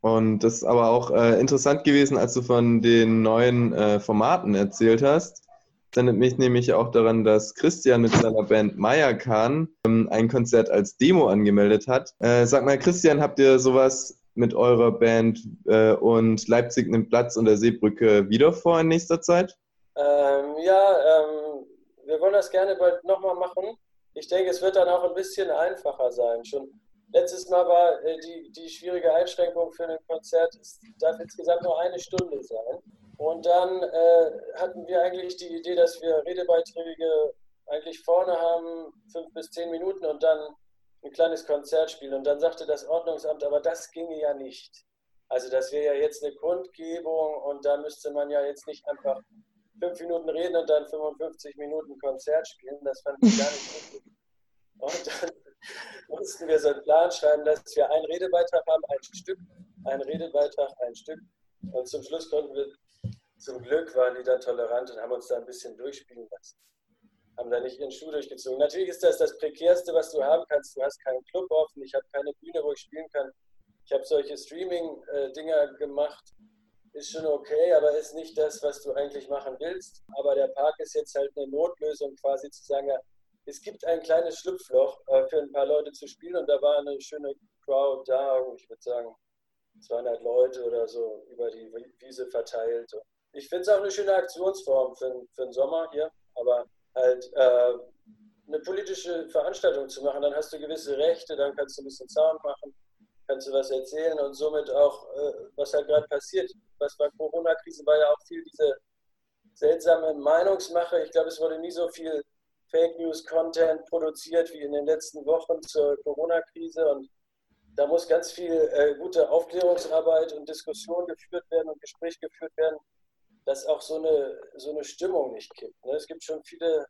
Und das ist aber auch äh, interessant gewesen, als du von den neuen äh, Formaten erzählt hast. Das erinnert mich nämlich auch daran, dass Christian mit seiner Band Maya Khan ähm, ein Konzert als Demo angemeldet hat. Äh, sag mal, Christian, habt ihr sowas mit eurer Band äh, und Leipzig nimmt Platz und der Seebrücke wieder vor in nächster Zeit? Ähm, ja, ähm, wir wollen das gerne bald nochmal machen. Ich denke, es wird dann auch ein bisschen einfacher sein. Schon Letztes Mal war äh, die, die schwierige Einschränkung für ein Konzert, es darf insgesamt nur eine Stunde sein. Und dann äh, hatten wir eigentlich die Idee, dass wir Redebeiträge eigentlich vorne haben, fünf bis zehn Minuten und dann ein kleines Konzert spielen. Und dann sagte das Ordnungsamt, aber das ginge ja nicht. Also das wäre ja jetzt eine Kundgebung und da müsste man ja jetzt nicht einfach fünf Minuten reden und dann 55 Minuten Konzert spielen. Das fand ich gar nicht gut. Und dann mussten wir so einen Plan schreiben, dass wir einen Redebeitrag haben, ein Stück, ein Redebeitrag, ein Stück. Und zum Schluss konnten wir, zum Glück waren die dann tolerant und haben uns da ein bisschen durchspielen lassen. Haben da nicht ihren Schuh durchgezogen. Natürlich ist das das Prekärste, was du haben kannst. Du hast keinen Club offen, ich habe keine Bühne, wo ich spielen kann. Ich habe solche Streaming-Dinger gemacht. Ist schon okay, aber ist nicht das, was du eigentlich machen willst. Aber der Park ist jetzt halt eine Notlösung, quasi zu sagen, ja, es gibt ein kleines Schlupfloch äh, für ein paar Leute zu spielen und da war eine schöne Crowd da, ich würde sagen 200 Leute oder so über die Wiese verteilt. Ich finde es auch eine schöne Aktionsform für, für den Sommer hier, aber halt äh, eine politische Veranstaltung zu machen, dann hast du gewisse Rechte, dann kannst du ein bisschen Sound machen, kannst du was erzählen und somit auch, äh, was halt gerade passiert. Was bei Corona-Krise war ja auch viel diese seltsame Meinungsmache. Ich glaube, es wurde nie so viel Fake News Content produziert wie in den letzten Wochen zur Corona-Krise und da muss ganz viel äh, gute Aufklärungsarbeit und Diskussion geführt werden und Gespräch geführt werden, dass auch so eine, so eine Stimmung nicht kippt. Ne? Es gibt schon viele,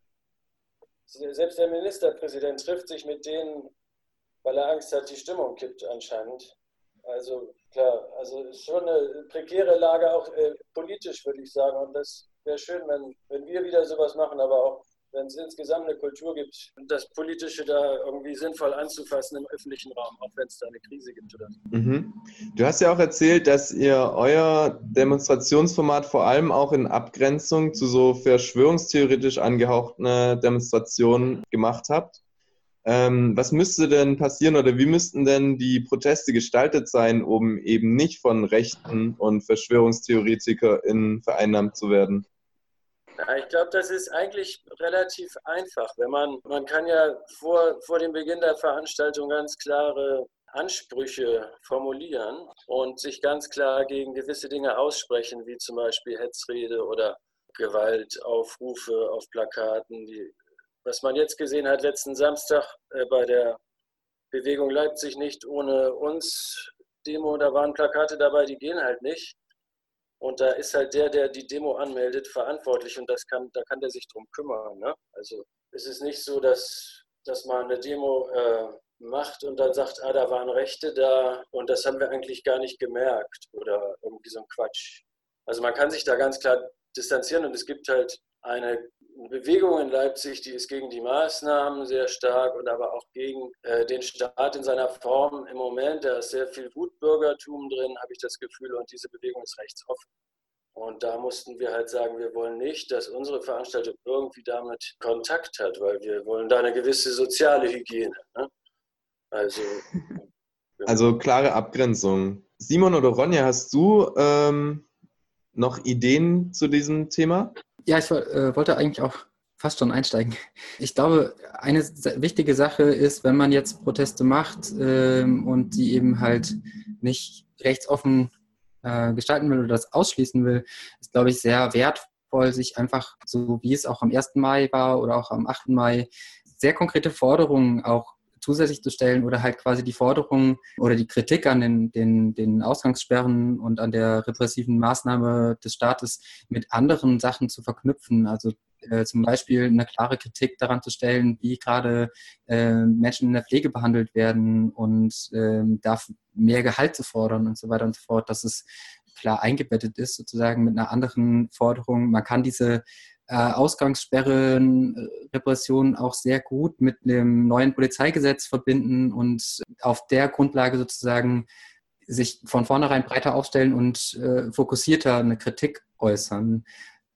selbst der Ministerpräsident trifft sich mit denen, weil er Angst hat, die Stimmung kippt anscheinend. Also klar, also schon eine prekäre Lage auch äh, politisch, würde ich sagen. Und das wäre schön, wenn, wenn wir wieder sowas machen, aber auch wenn es insgesamt eine Kultur gibt, das Politische da irgendwie sinnvoll anzufassen im öffentlichen Raum, auch wenn es da eine Krise gibt oder so. Mhm. Du hast ja auch erzählt, dass ihr euer Demonstrationsformat vor allem auch in Abgrenzung zu so verschwörungstheoretisch angehauchten Demonstrationen gemacht habt. Ähm, was müsste denn passieren oder wie müssten denn die Proteste gestaltet sein, um eben nicht von Rechten und VerschwörungstheoretikerInnen vereinnahmt zu werden? Ja, ich glaube, das ist eigentlich relativ einfach. Wenn man, man kann ja vor, vor dem Beginn der Veranstaltung ganz klare Ansprüche formulieren und sich ganz klar gegen gewisse Dinge aussprechen, wie zum Beispiel Hetzrede oder Gewaltaufrufe auf Plakaten. Die, was man jetzt gesehen hat letzten Samstag äh, bei der Bewegung Leipzig nicht ohne uns Demo, da waren Plakate dabei, die gehen halt nicht. Und da ist halt der, der die Demo anmeldet, verantwortlich und das kann, da kann der sich drum kümmern. Ne? Also es ist nicht so, dass, dass man eine Demo äh, macht und dann sagt, ah, da waren Rechte da und das haben wir eigentlich gar nicht gemerkt oder irgendwie so ein Quatsch. Also man kann sich da ganz klar distanzieren und es gibt halt eine Bewegung in Leipzig, die ist gegen die Maßnahmen sehr stark und aber auch gegen äh, den Staat in seiner Form im Moment. Da ist sehr viel Wutbürgertum drin, habe ich das Gefühl, und diese Bewegung ist rechtsoffen. Und da mussten wir halt sagen, wir wollen nicht, dass unsere Veranstaltung irgendwie damit Kontakt hat, weil wir wollen da eine gewisse soziale Hygiene. Ne? Also, also klare Abgrenzung. Simon oder Ronja, hast du ähm, noch Ideen zu diesem Thema? Ja, ich äh, wollte eigentlich auch fast schon einsteigen. Ich glaube, eine wichtige Sache ist, wenn man jetzt Proteste macht ähm, und die eben halt nicht rechtsoffen äh, gestalten will oder das ausschließen will, ist, glaube ich, sehr wertvoll, sich einfach, so wie es auch am 1. Mai war oder auch am 8. Mai, sehr konkrete Forderungen auch zusätzlich zu stellen oder halt quasi die Forderungen oder die Kritik an den, den, den Ausgangssperren und an der repressiven Maßnahme des Staates mit anderen Sachen zu verknüpfen. Also äh, zum Beispiel eine klare Kritik daran zu stellen, wie gerade äh, Menschen in der Pflege behandelt werden und äh, da mehr Gehalt zu fordern und so weiter und so fort, dass es klar eingebettet ist, sozusagen mit einer anderen Forderung. Man kann diese äh, Ausgangssperren, äh, Repressionen auch sehr gut mit dem neuen Polizeigesetz verbinden und auf der Grundlage sozusagen sich von vornherein breiter aufstellen und äh, fokussierter eine Kritik äußern.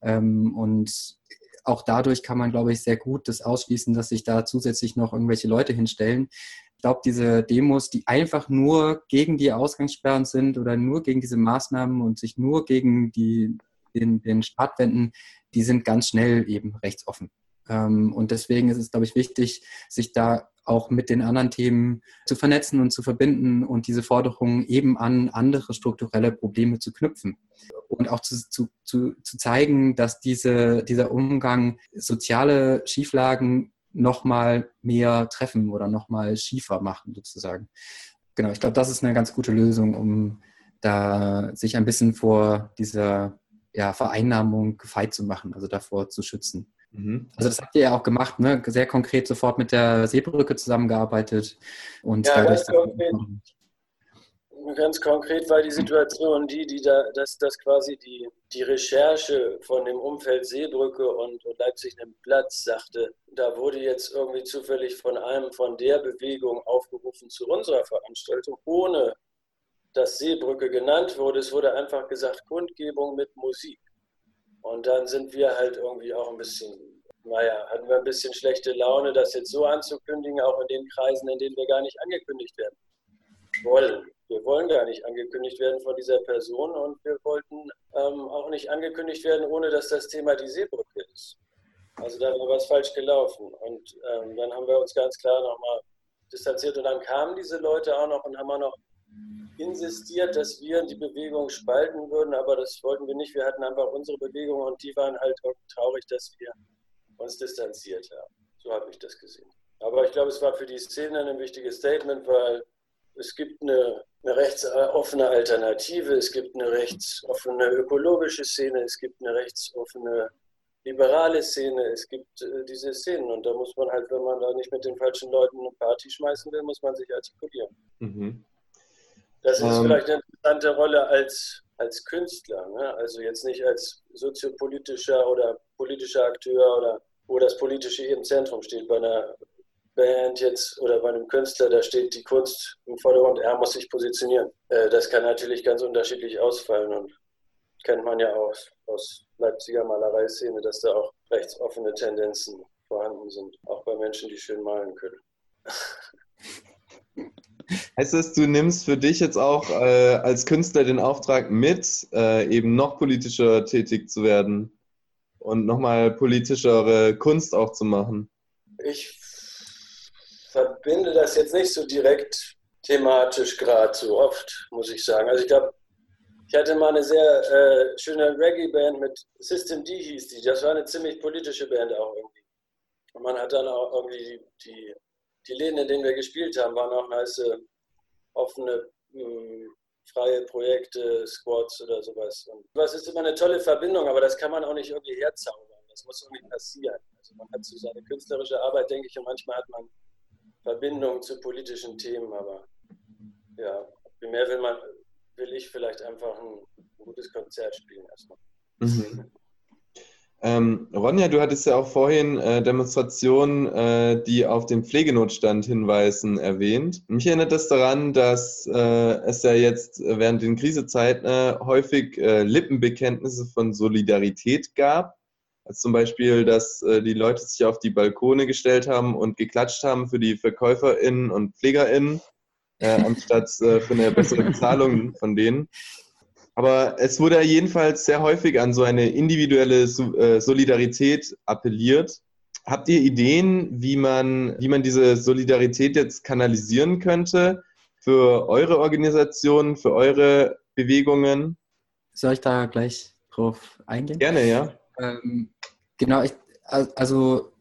Ähm, und auch dadurch kann man, glaube ich, sehr gut das ausschließen, dass sich da zusätzlich noch irgendwelche Leute hinstellen. Ich glaube, diese Demos, die einfach nur gegen die Ausgangssperren sind oder nur gegen diese Maßnahmen und sich nur gegen die, den, den Staat wenden, die sind ganz schnell eben rechtsoffen. Ähm, und deswegen ist es, glaube ich, wichtig, sich da auch mit den anderen Themen zu vernetzen und zu verbinden und diese Forderungen eben an andere strukturelle Probleme zu knüpfen. Und auch zu, zu, zu, zu zeigen, dass diese, dieser Umgang soziale Schieflagen nochmal mehr treffen oder nochmal schiefer machen, sozusagen. Genau, ich glaube, das ist eine ganz gute Lösung, um da sich ein bisschen vor dieser ja, Vereinnahmung gefeit zu machen, also davor zu schützen. Mhm. Also das habt ihr ja auch gemacht, ne? sehr konkret sofort mit der Seebrücke zusammengearbeitet und ja, dadurch ganz konkret, war die Situation die, die da, dass, dass quasi die, die Recherche von dem Umfeld Seebrücke und, und Leipzig einen Platz sagte, da wurde jetzt irgendwie zufällig von einem von der Bewegung aufgerufen zu unserer Veranstaltung, ohne dass Seebrücke genannt wurde. Es wurde einfach gesagt, Kundgebung mit Musik. Und dann sind wir halt irgendwie auch ein bisschen, naja, hatten wir ein bisschen schlechte Laune, das jetzt so anzukündigen, auch in den Kreisen, in denen wir gar nicht angekündigt werden wollen. Wir wollen gar nicht angekündigt werden von dieser Person und wir wollten ähm, auch nicht angekündigt werden, ohne dass das Thema die Seebrücke ist. Also da war was falsch gelaufen. Und ähm, dann haben wir uns ganz klar nochmal distanziert und dann kamen diese Leute auch noch und haben auch noch insistiert, dass wir die Bewegung spalten würden, aber das wollten wir nicht. Wir hatten einfach unsere Bewegung und die waren halt traurig, dass wir uns distanziert haben. So habe ich das gesehen. Aber ich glaube, es war für die Szene ein wichtiges Statement, weil es gibt eine, eine rechtsoffene Alternative, es gibt eine rechtsoffene ökologische Szene, es gibt eine rechtsoffene liberale Szene, es gibt äh, diese Szenen und da muss man halt, wenn man da nicht mit den falschen Leuten eine Party schmeißen will, muss man sich artikulieren. Mhm. Das ist ähm, vielleicht eine interessante Rolle als, als Künstler, ne? also jetzt nicht als soziopolitischer oder politischer Akteur oder wo das Politische im Zentrum steht. Bei einer Band jetzt oder bei einem Künstler, da steht die Kunst im Vordergrund, er muss sich positionieren. Äh, das kann natürlich ganz unterschiedlich ausfallen und kennt man ja auch aus Leipziger Malereiszene, dass da auch rechtsoffene Tendenzen vorhanden sind, auch bei Menschen, die schön malen können. Heißt das, du nimmst für dich jetzt auch äh, als Künstler den Auftrag mit, äh, eben noch politischer tätig zu werden und nochmal politischere Kunst auch zu machen? Ich verbinde das jetzt nicht so direkt thematisch gerade so oft, muss ich sagen. Also ich glaube, ich hatte mal eine sehr äh, schöne Reggae-Band mit System D hieß die. Das war eine ziemlich politische Band auch irgendwie. Und man hat dann auch irgendwie die, die die Läden, in denen wir gespielt haben, waren auch nice offene, mh, hm, freie Projekte, Squads oder sowas. Und das ist immer eine tolle Verbindung, aber das kann man auch nicht irgendwie herzaubern. Das muss irgendwie passieren. Also man hat so seine künstlerische Arbeit, denke ich, und manchmal hat man Verbindungen zu politischen Themen, aber ja, mehr will man, will ich vielleicht einfach ein gutes Konzert spielen erstmal. Mhm. Ähm, Ronja, du hattest ja auch vorhin äh, Demonstrationen, äh, die auf den Pflegenotstand hinweisen, erwähnt. Mich erinnert das daran, dass äh, es ja jetzt während den Krisezeiten äh, häufig äh, Lippenbekenntnisse von Solidarität gab. Also zum Beispiel, dass äh, die Leute sich auf die Balkone gestellt haben und geklatscht haben für die VerkäuferInnen und PflegerInnen, anstatt für eine bessere Bezahlung von denen. Aber es wurde ja jedenfalls sehr häufig an so eine individuelle äh, Solidarität appelliert. Habt ihr Ideen, wie man, wie man diese Solidarität jetzt kanalisieren könnte für eure Organisation, für eure Bewegungen? Soll ich da gleich drauf eingehen? Gerne, ja. Ähm, genau, ich, also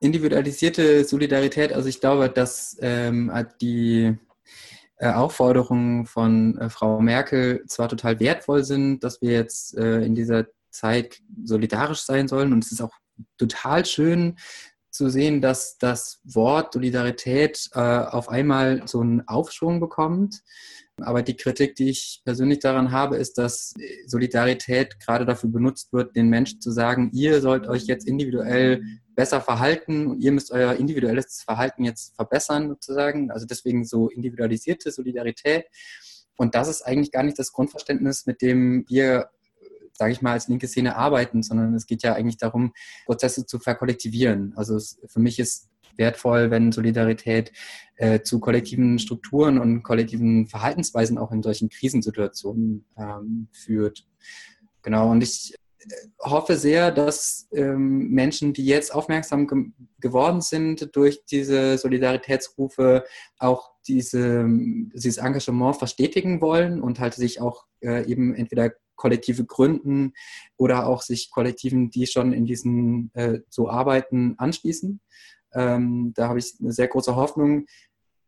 individualisierte Solidarität, also ich glaube, dass ähm, die Aufforderungen von äh, Frau Merkel zwar total wertvoll sind, dass wir jetzt äh, in dieser Zeit solidarisch sein sollen. Und es ist auch total schön zu sehen, dass das Wort Solidarität äh, auf einmal so einen Aufschwung bekommt. Aber die Kritik, die ich persönlich daran habe, ist, dass Solidarität gerade dafür benutzt wird, den Menschen zu sagen, ihr sollt euch jetzt individuell besser verhalten und ihr müsst euer individuelles Verhalten jetzt verbessern, sozusagen. Also deswegen so individualisierte Solidarität. Und das ist eigentlich gar nicht das Grundverständnis, mit dem wir, sage ich mal, als linke Szene arbeiten, sondern es geht ja eigentlich darum, Prozesse zu verkollektivieren. Also es, für mich ist wertvoll, wenn Solidarität äh, zu kollektiven Strukturen und kollektiven Verhaltensweisen auch in solchen Krisensituationen ähm, führt. Genau, und ich hoffe sehr, dass ähm, Menschen, die jetzt aufmerksam ge geworden sind durch diese Solidaritätsrufe, auch diese, dieses Engagement verstetigen wollen und halt sich auch äh, eben entweder Kollektive gründen oder auch sich Kollektiven, die schon in diesen äh, so arbeiten, anschließen. Ähm, da habe ich eine sehr große Hoffnung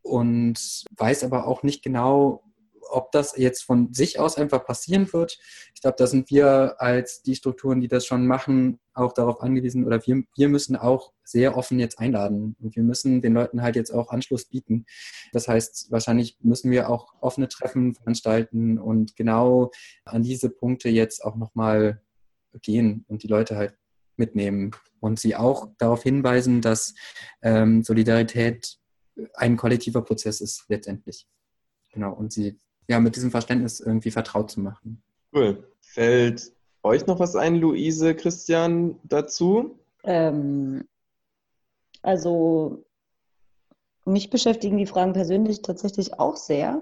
und weiß aber auch nicht genau, ob das jetzt von sich aus einfach passieren wird, ich glaube, da sind wir als die Strukturen, die das schon machen, auch darauf angewiesen oder wir, wir müssen auch sehr offen jetzt einladen und wir müssen den Leuten halt jetzt auch Anschluss bieten. Das heißt, wahrscheinlich müssen wir auch offene Treffen veranstalten und genau an diese Punkte jetzt auch nochmal gehen und die Leute halt mitnehmen und sie auch darauf hinweisen, dass ähm, Solidarität ein kollektiver Prozess ist letztendlich. Genau, und sie ja, mit diesem Verständnis irgendwie vertraut zu machen. Cool. Fällt euch noch was ein, Luise, Christian, dazu? Ähm, also mich beschäftigen die Fragen persönlich tatsächlich auch sehr.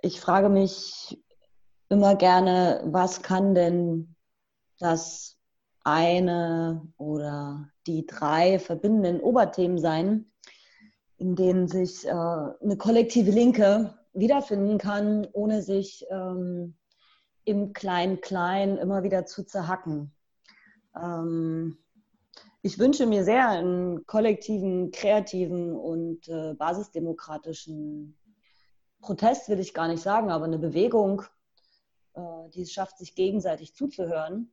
Ich frage mich immer gerne, was kann denn das eine oder die drei verbindenden Oberthemen sein, in denen sich äh, eine kollektive Linke wiederfinden kann, ohne sich ähm, im Klein-Klein immer wieder zu zerhacken. Ähm, ich wünsche mir sehr einen kollektiven, kreativen und äh, basisdemokratischen Protest, will ich gar nicht sagen, aber eine Bewegung, äh, die es schafft, sich gegenseitig zuzuhören.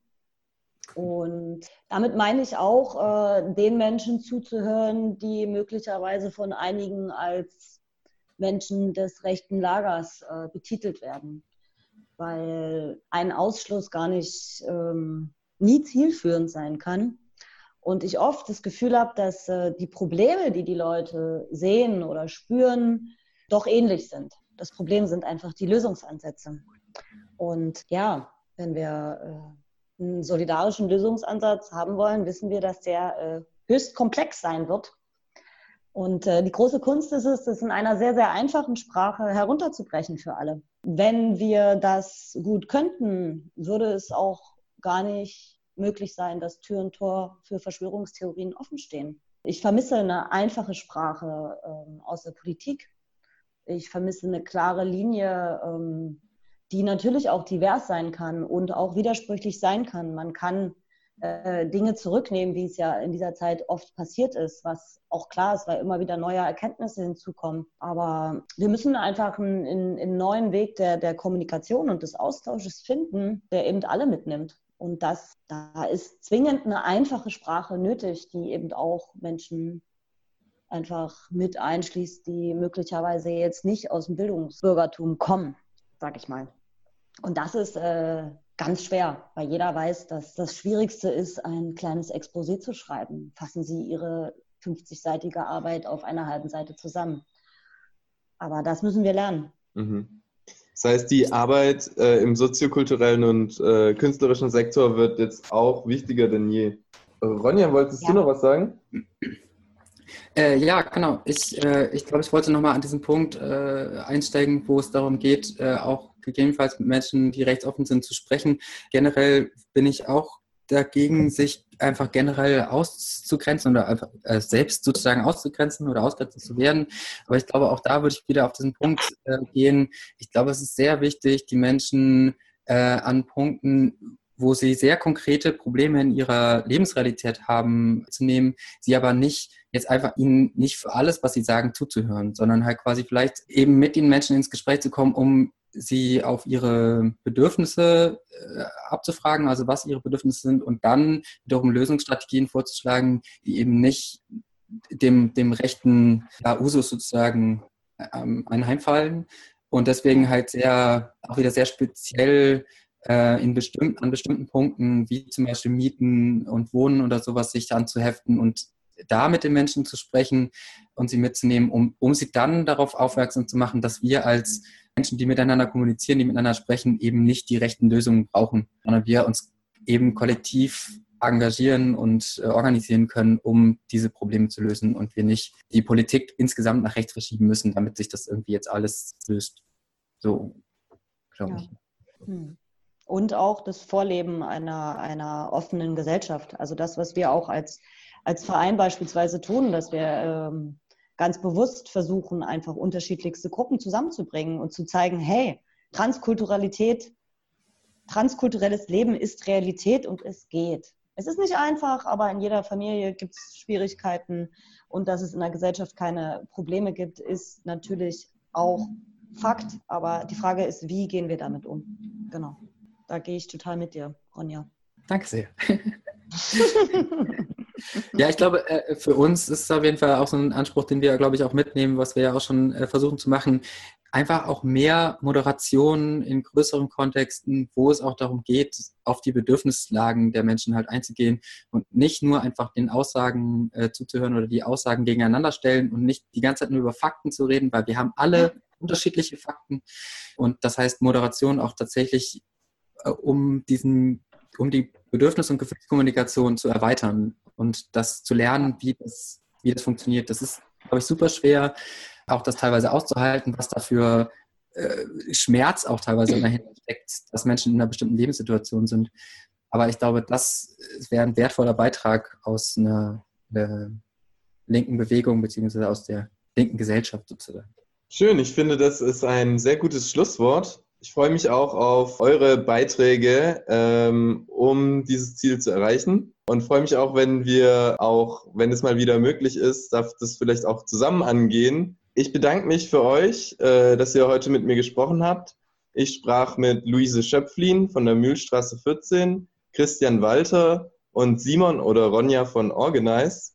Und damit meine ich auch, äh, den Menschen zuzuhören, die möglicherweise von einigen als Menschen des rechten Lagers äh, betitelt werden, weil ein Ausschluss gar nicht ähm, nie zielführend sein kann. Und ich oft das Gefühl habe, dass äh, die Probleme, die die Leute sehen oder spüren, doch ähnlich sind. Das Problem sind einfach die Lösungsansätze. Und ja, wenn wir äh, einen solidarischen Lösungsansatz haben wollen, wissen wir, dass der äh, höchst komplex sein wird und äh, die große Kunst ist es, das in einer sehr, sehr einfachen Sprache herunterzubrechen für alle. Wenn wir das gut könnten, würde es auch gar nicht möglich sein, dass Tür und Tor für Verschwörungstheorien offenstehen. Ich vermisse eine einfache Sprache ähm, aus der Politik. Ich vermisse eine klare Linie, ähm, die natürlich auch divers sein kann und auch widersprüchlich sein kann. Man kann äh, Dinge zurücknehmen, wie es ja in dieser Zeit oft passiert ist, was auch klar ist, weil immer wieder neue Erkenntnisse hinzukommen. Aber wir müssen einfach einen, einen neuen Weg der, der Kommunikation und des Austausches finden, der eben alle mitnimmt. Und das, da ist zwingend eine einfache Sprache nötig, die eben auch Menschen einfach mit einschließt, die möglicherweise jetzt nicht aus dem Bildungsbürgertum kommen, sag ich mal. Und das ist äh, ganz schwer, weil jeder weiß, dass das Schwierigste ist, ein kleines Exposé zu schreiben. Fassen Sie Ihre 50-seitige Arbeit auf einer halben Seite zusammen. Aber das müssen wir lernen. Mhm. Das heißt, die Arbeit äh, im soziokulturellen und äh, künstlerischen Sektor wird jetzt auch wichtiger denn je. Ronja, wolltest ja. du noch was sagen? Äh, ja, genau. Ich, äh, ich glaube, ich wollte nochmal an diesen Punkt äh, einsteigen, wo es darum geht, äh, auch gegebenenfalls mit Menschen, die rechtsoffen sind, zu sprechen. Generell bin ich auch dagegen, sich einfach generell auszugrenzen oder einfach äh, selbst sozusagen auszugrenzen oder ausgrenzen zu werden. Aber ich glaube, auch da würde ich wieder auf diesen Punkt äh, gehen. Ich glaube, es ist sehr wichtig, die Menschen an Punkten, wo sie sehr konkrete Probleme in ihrer Lebensrealität haben, zu nehmen, sie aber nicht jetzt einfach ihnen nicht für alles, was sie sagen, zuzuhören, sondern halt quasi vielleicht eben mit den Menschen ins Gespräch zu kommen, um sie auf ihre Bedürfnisse äh, abzufragen, also was ihre Bedürfnisse sind und dann wiederum Lösungsstrategien vorzuschlagen, die eben nicht dem, dem rechten ja, Usus sozusagen ähm, anheimfallen und deswegen halt sehr, auch wieder sehr speziell äh, in bestimmten, an bestimmten Punkten, wie zum Beispiel Mieten und Wohnen oder sowas, sich anzuheften und da mit den Menschen zu sprechen und sie mitzunehmen, um, um sie dann darauf aufmerksam zu machen, dass wir als Menschen, die miteinander kommunizieren, die miteinander sprechen, eben nicht die rechten Lösungen brauchen, sondern wir uns eben kollektiv engagieren und äh, organisieren können, um diese Probleme zu lösen und wir nicht die Politik insgesamt nach rechts verschieben müssen, damit sich das irgendwie jetzt alles löst. So, glaube ja. ich. Hm und auch das Vorleben einer, einer offenen Gesellschaft. Also das, was wir auch als, als Verein beispielsweise tun, dass wir ähm, ganz bewusst versuchen, einfach unterschiedlichste Gruppen zusammenzubringen und zu zeigen, hey, Transkulturalität, transkulturelles Leben ist Realität und es geht. Es ist nicht einfach, aber in jeder Familie gibt es Schwierigkeiten und dass es in der Gesellschaft keine Probleme gibt, ist natürlich auch Fakt. Aber die Frage ist, wie gehen wir damit um? Genau da gehe ich total mit dir, Ronja. Danke sehr. ja, ich glaube, äh, für uns ist es auf jeden Fall auch so ein Anspruch, den wir, glaube ich, auch mitnehmen, was wir ja auch schon äh, versuchen zu machen. Einfach auch mehr Moderation in größeren Kontexten, wo es auch darum geht, auf die Bedürfnislagen der Menschen halt einzugehen und nicht nur einfach den Aussagen äh, zuzuhören oder die Aussagen gegeneinander stellen und nicht die ganze Zeit nur über Fakten zu reden, weil wir haben alle unterschiedliche Fakten. Und das heißt, Moderation auch tatsächlich äh, um diesen, um die Bedürfnis- und Gefühlskommunikation zu erweitern und das zu lernen, wie das, wie das funktioniert. Das ist, glaube ich, super schwer, auch das teilweise auszuhalten, was dafür äh, Schmerz auch teilweise dahinter steckt, dass Menschen in einer bestimmten Lebenssituation sind. Aber ich glaube, das wäre ein wertvoller Beitrag aus einer, einer äh, linken Bewegung beziehungsweise aus der linken Gesellschaft sozusagen. Schön, ich finde, das ist ein sehr gutes Schlusswort. Ich freue mich auch auf eure Beiträge, ähm, um dieses Ziel zu erreichen. Und freue mich auch, wenn wir auch, wenn es mal wieder möglich ist, darf das vielleicht auch zusammen angehen. Ich bedanke mich für euch, äh, dass ihr heute mit mir gesprochen habt. Ich sprach mit Luise Schöpflin von der Mühlstraße 14, Christian Walter und Simon oder Ronja von Organize.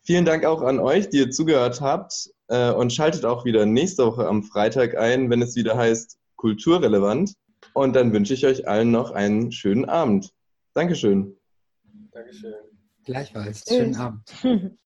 Vielen Dank auch an euch, die ihr zugehört habt äh, und schaltet auch wieder nächste Woche am Freitag ein, wenn es wieder heißt kulturrelevant. Und dann wünsche ich euch allen noch einen schönen Abend. Dankeschön. Dankeschön. Gleichfalls. Schönen Abend.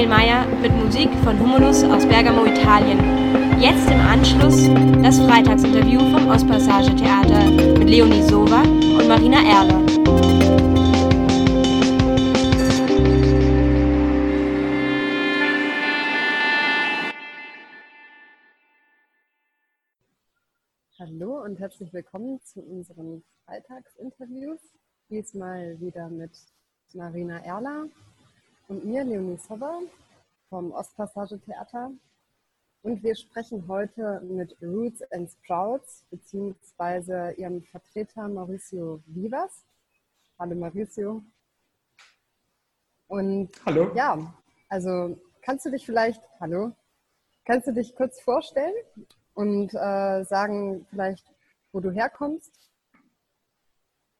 Daniel Mayer mit Musik von Humulus aus Bergamo, Italien. Jetzt im Anschluss das Freitagsinterview vom Ostpassage Theater mit Leonie Sova und Marina Erler. Hallo und herzlich willkommen zu unseren Freitagsinterviews. Diesmal wieder mit Marina Erler und mir, Leonie Sobber vom Ostpassage Theater. Und wir sprechen heute mit Roots and Sprouts beziehungsweise ihrem Vertreter Mauricio Vivas. Hallo Mauricio. Und hallo. Ja, also kannst du dich vielleicht, hallo, kannst du dich kurz vorstellen und äh, sagen vielleicht, wo du herkommst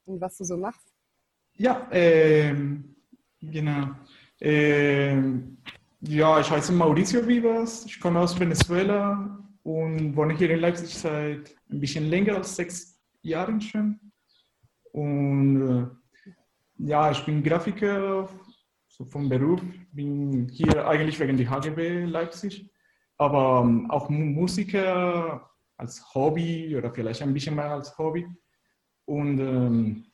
und was du so machst? Ja, äh, genau. Äh, ja, ich heiße Mauricio Vivas, ich komme aus Venezuela und wohne hier in Leipzig seit ein bisschen länger als sechs Jahren schon. Und äh, ja, ich bin Grafiker so vom Beruf, bin hier eigentlich wegen der HGB Leipzig, aber ähm, auch Musiker als Hobby oder vielleicht ein bisschen mehr als Hobby. Und ähm,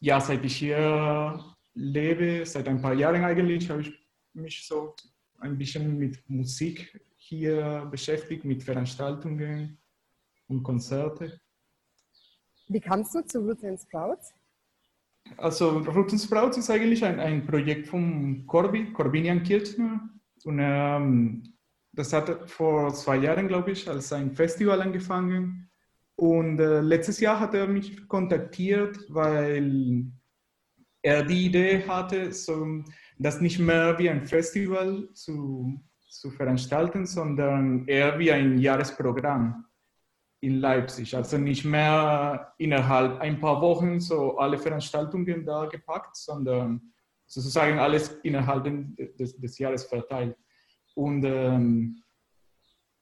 ja, seit ich hier lebe, seit ein paar Jahren eigentlich, habe ich mich so ein bisschen mit Musik hier beschäftigt, mit Veranstaltungen und Konzerten. Wie kamst du zu Roots and Sprouts? Also Roots and Sprouts ist eigentlich ein, ein Projekt von Corby, Corbinian Kirchner. Und ähm, das hat vor zwei Jahren, glaube ich, als ein Festival angefangen. Und äh, letztes Jahr hat er mich kontaktiert, weil er die Idee hatte, so, das nicht mehr wie ein Festival zu, zu veranstalten, sondern eher wie ein Jahresprogramm in Leipzig. Also nicht mehr innerhalb ein paar Wochen so alle Veranstaltungen da gepackt, sondern sozusagen alles innerhalb des, des Jahres verteilt. Und ähm,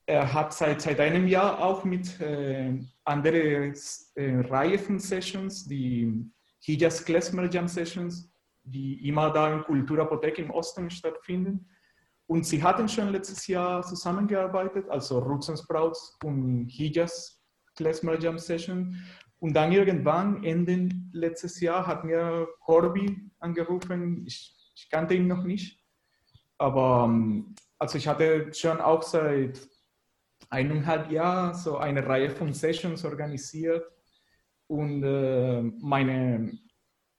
er hat seit, seit einem Jahr auch mit äh, anderen äh, Reihe von Sessions, die Hijas Klezmer Jam Sessions, die immer da in Kulturapothek im Osten stattfinden. Und sie hatten schon letztes Jahr zusammengearbeitet, also Roots and Sprouts und Hijas Klezmer Jam Session. Und dann irgendwann, Ende letztes Jahr, hat mir Corby angerufen. Ich, ich kannte ihn noch nicht. Aber ähm, also ich hatte schon auch seit eineinhalb Jahren so eine Reihe von Sessions organisiert und äh, meine,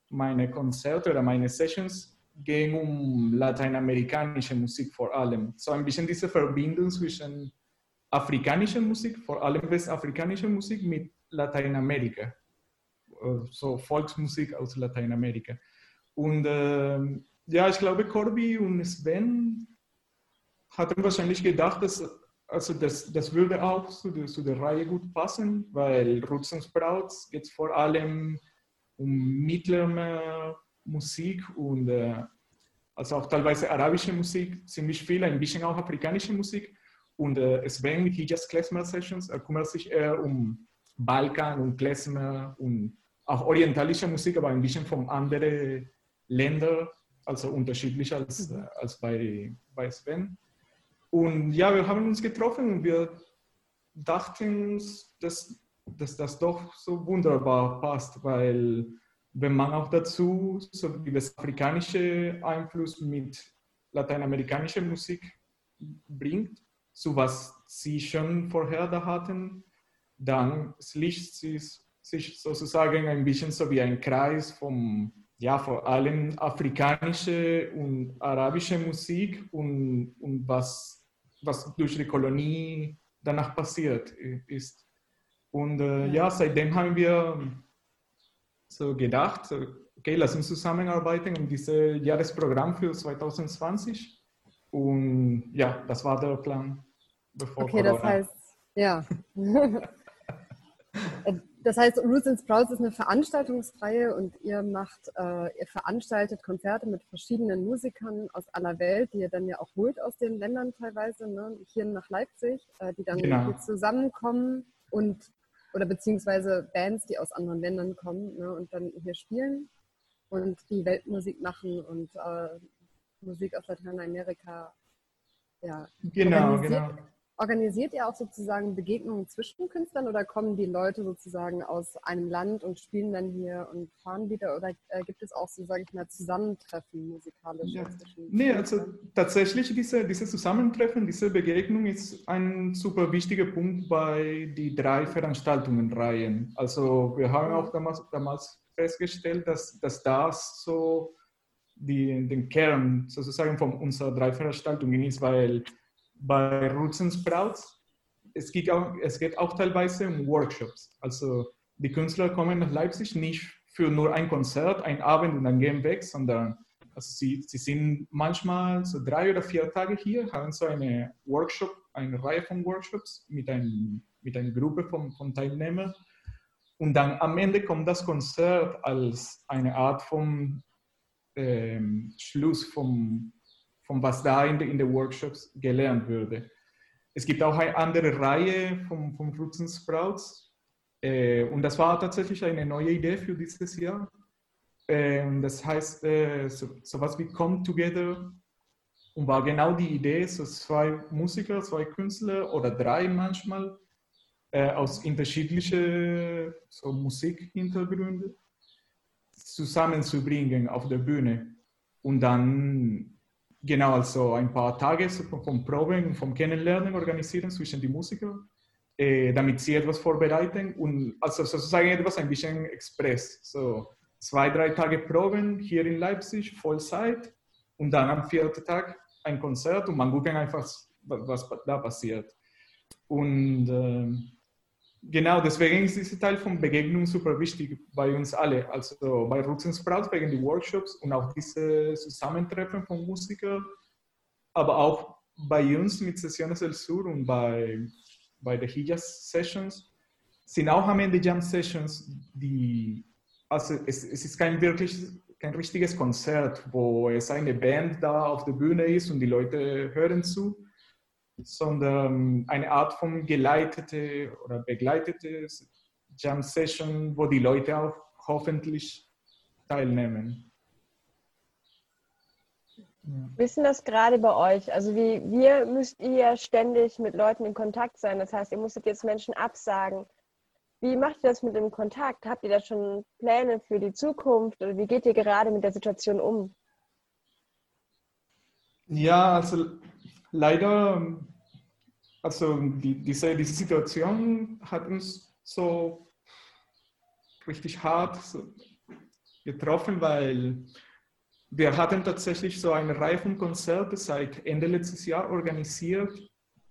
meine Konzerte oder meine Sessions gehen um lateinamerikanische Musik vor allem. So ein bisschen diese Verbindung zwischen afrikanischer Musik, vor allem westafrikanischer Musik mit Lateinamerika. Äh, so Volksmusik aus Lateinamerika. Und äh, ja, ich glaube, Corby und Sven hatten wahrscheinlich gedacht, dass also das, das würde auch zu der, zu der Reihe gut passen, weil Roots and Sprouts geht vor allem um mittlere Musik und äh, also auch teilweise arabische Musik, ziemlich viel, ein bisschen auch afrikanische Musik. Und äh, Sven mit Hijas Klezmer Sessions er kümmert sich eher um Balkan und Klezmer und auch orientalische Musik, aber ein bisschen von anderen Ländern, also unterschiedlich als, mhm. als bei, bei Sven. Und ja, wir haben uns getroffen und wir dachten, dass, dass das doch so wunderbar passt, weil wenn man auch dazu so das afrikanische Einfluss mit lateinamerikanischer Musik bringt, so was sie schon vorher da hatten, dann schließt sie sich sozusagen ein bisschen so wie ein Kreis von ja, vor allem afrikanische und arabische Musik und, und was, was durch die Kolonie danach passiert ist. Und äh, ja, seitdem haben wir so gedacht, okay, lass uns zusammenarbeiten um dieses Jahresprogramm für 2020. Und ja, das war der Plan. Bevor okay, Corona. das heißt, ja. das heißt, Roots and Sprouts ist eine Veranstaltungsreihe und ihr macht, äh, ihr veranstaltet Konzerte mit verschiedenen Musikern aus aller Welt, die ihr dann ja auch holt aus den Ländern teilweise, ne, hier nach Leipzig, äh, die dann genau. hier zusammenkommen und oder beziehungsweise Bands, die aus anderen Ländern kommen ne, und dann hier spielen und die Weltmusik machen und äh, Musik aus Lateinamerika ja, genau, genau. Organisiert ihr auch sozusagen Begegnungen zwischen Künstlern oder kommen die Leute sozusagen aus einem Land und spielen dann hier und fahren wieder oder äh, gibt es auch so, sage ich mal, Zusammentreffen musikalisch? Ja. Nee, also tatsächlich diese, diese Zusammentreffen, diese Begegnung ist ein super wichtiger Punkt bei die drei Veranstaltungen-Reihen. Also wir haben auch damals, damals festgestellt, dass, dass das so die, den Kern sozusagen von unserer drei Veranstaltungen ist, weil bei Roots and Sprouts, es geht, auch, es geht auch teilweise um Workshops. Also die Künstler kommen nach Leipzig nicht für nur ein Konzert, ein Abend und dann gehen weg, sondern also sie, sie sind manchmal so drei oder vier Tage hier, haben so eine Workshop, eine Reihe von Workshops mit, ein, mit einer Gruppe von, von Teilnehmern. Und dann am Ende kommt das Konzert als eine Art von ähm, Schluss vom, von was da in den in Workshops gelernt würde. Es gibt auch eine andere Reihe von, von Fruits and Sprouts äh, und das war tatsächlich eine neue Idee für dieses Jahr. Äh, das heißt äh, so, sowas wie Come Together und war genau die Idee, so zwei Musiker, zwei Künstler oder drei manchmal äh, aus unterschiedlichen so Musikhintergründen zusammenzubringen auf der Bühne und dann Genau, also ein paar Tage vom Proben, vom Kennenlernen organisieren zwischen die Musiker, äh, damit sie etwas vorbereiten und also sozusagen etwas ein bisschen express. So zwei, drei Tage Proben hier in Leipzig, Vollzeit und dann am vierten Tag ein Konzert und man gucken einfach, was da passiert. Und äh, Genau, deswegen ist dieser Teil von Begegnung super wichtig bei uns alle. Also bei Roots and Sprouts wegen die Workshops und auch diese Zusammentreffen von Musikern, aber auch bei uns mit Sessiones del Sur und bei, bei den Hijas Sessions sind auch am Ende Jam Sessions, die, also es, es ist kein wirklich, kein richtiges Konzert, wo es eine Band da auf der Bühne ist und die Leute hören zu, sondern eine Art von geleitete oder begleitete Jam Session, wo die Leute auch hoffentlich teilnehmen. Wissen das gerade bei euch? Also wie wir müsst ihr ständig mit Leuten in Kontakt sein. Das heißt, ihr musstet jetzt Menschen absagen. Wie macht ihr das mit dem Kontakt? Habt ihr da schon Pläne für die Zukunft oder wie geht ihr gerade mit der Situation um? Ja, also leider, also die, diese, diese Situation hat uns so richtig hart getroffen, weil wir hatten tatsächlich so eine Reihe von Konzerten seit Ende letztes Jahr organisiert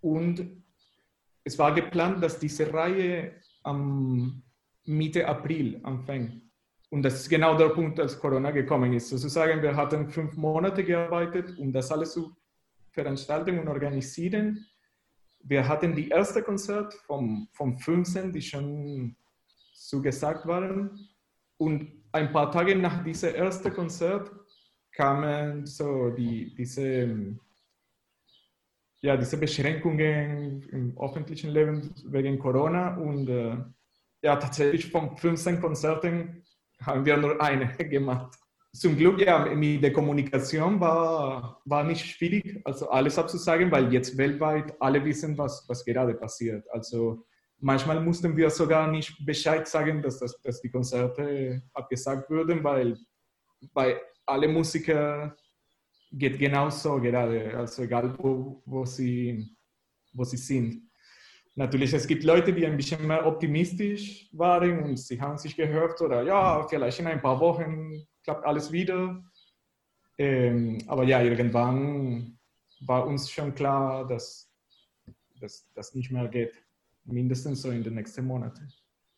und es war geplant, dass diese Reihe am Mitte April anfängt. Und das ist genau der Punkt, als Corona gekommen ist. Sozusagen, wir hatten fünf Monate gearbeitet, um das alles zu veranstalten und organisieren. Wir hatten die erste Konzert vom, vom 15, die schon zugesagt waren. Und ein paar Tage nach diesem ersten Konzert kamen so die, diese, ja, diese Beschränkungen im öffentlichen Leben wegen Corona. Und äh, ja, tatsächlich von 15 Konzerten haben wir nur eine gemacht. Zum Glück, ja, mit der Kommunikation war, war nicht schwierig, also alles abzusagen, weil jetzt weltweit alle wissen, was, was gerade passiert. Also manchmal mussten wir sogar nicht Bescheid sagen, dass, das, dass die Konzerte abgesagt wurden, weil bei alle Musiker geht genauso gerade, also egal wo, wo, sie, wo sie sind. Natürlich, es gibt Leute, die ein bisschen mehr optimistisch waren und sie haben sich gehört oder ja, vielleicht in ein paar Wochen klappt alles wieder. Ähm, aber ja, irgendwann war uns schon klar, dass das nicht mehr geht. Mindestens so in den nächsten Monaten.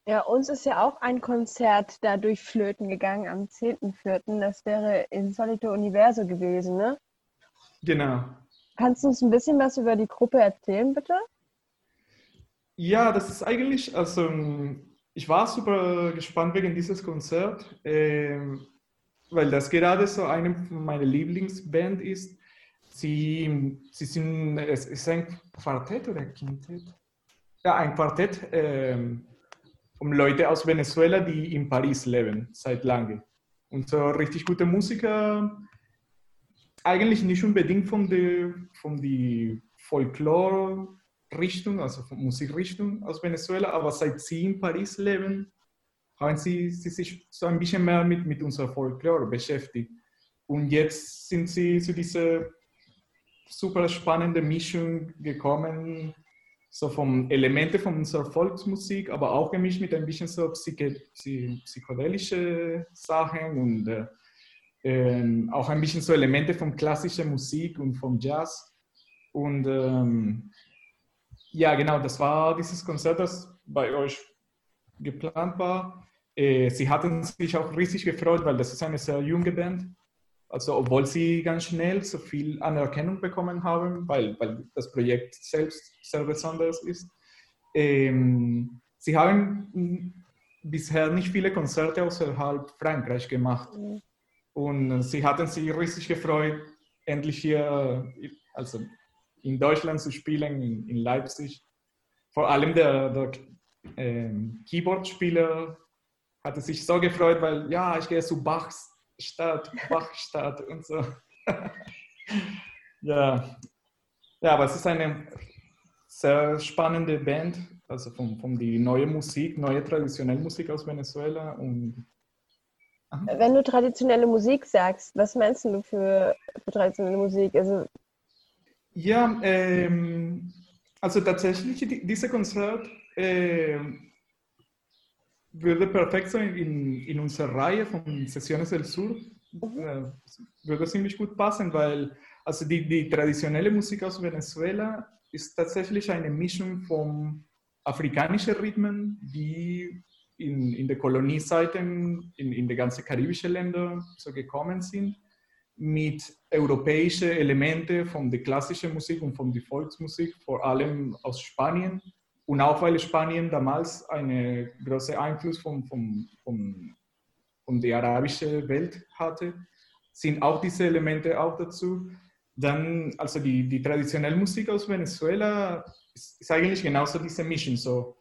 Ja, uns ist ja auch ein Konzert dadurch flöten gegangen am 10.04. Das wäre in Solito Universo gewesen, ne? Genau. Kannst du uns ein bisschen was über die Gruppe erzählen, bitte? Ja, das ist eigentlich, also ich war super gespannt wegen dieses Konzert, äh, weil das gerade so eine meiner Lieblingsband ist. Sie, sie sind, es ist ein Quartett oder Quintett? Ja, ein Quartett äh, von Leuten aus Venezuela, die in Paris leben, seit langem. Und so richtig gute Musiker, eigentlich nicht unbedingt von der, von der Folklore Richtung, also von Musikrichtung aus Venezuela, aber seit sie in Paris leben, haben sie, sie sich so ein bisschen mehr mit, mit unserer Folklore beschäftigt. Und jetzt sind sie zu dieser super spannenden Mischung gekommen, so von Elemente von unserer Volksmusik, aber auch gemischt mit ein bisschen so psychedelische Sachen und äh, äh, auch ein bisschen so Elemente von klassischer Musik und vom Jazz. Und ähm, ja, genau, das war dieses Konzert, das bei euch geplant war. Äh, sie hatten sich auch riesig gefreut, weil das ist eine sehr junge Band. Also obwohl sie ganz schnell so viel Anerkennung bekommen haben, weil, weil das Projekt selbst sehr besonders ist. Ähm, sie haben bisher nicht viele Konzerte außerhalb Frankreich gemacht. Und sie hatten sich riesig gefreut, endlich hier, also in Deutschland zu spielen, in, in Leipzig. Vor allem der, der ähm, Keyboard-Spieler hatte sich so gefreut, weil ja, ich gehe zu Bachs Stadt, Bachstadt und so. ja. ja, aber es ist eine sehr spannende Band, also von, von die neue Musik, neue traditionelle Musik aus Venezuela und wenn du traditionelle Musik sagst, was meinst du für, für traditionelle Musik? Also ja, ähm, also tatsächlich, die, diese Konzert äh, würde perfekt sein in, in unserer Reihe von Sessiones del Sur. Äh, würde ziemlich gut passen, weil also die, die traditionelle Musik aus Venezuela. Ist tatsächlich eine Mischung von afrikanischen Rhythmen, die in, in der Koloniezeiten in, in die ganzen karibischen Länder. So gekommen sind mit europäischen Elementen von der klassischen Musik und von der Volksmusik, vor allem aus Spanien. Und auch weil Spanien damals einen großen Einfluss von, von, von, von der arabischen Welt hatte, sind auch diese Elemente auch dazu. Dann, also die, die traditionelle Musik aus Venezuela ist, ist eigentlich genauso diese Mischung, so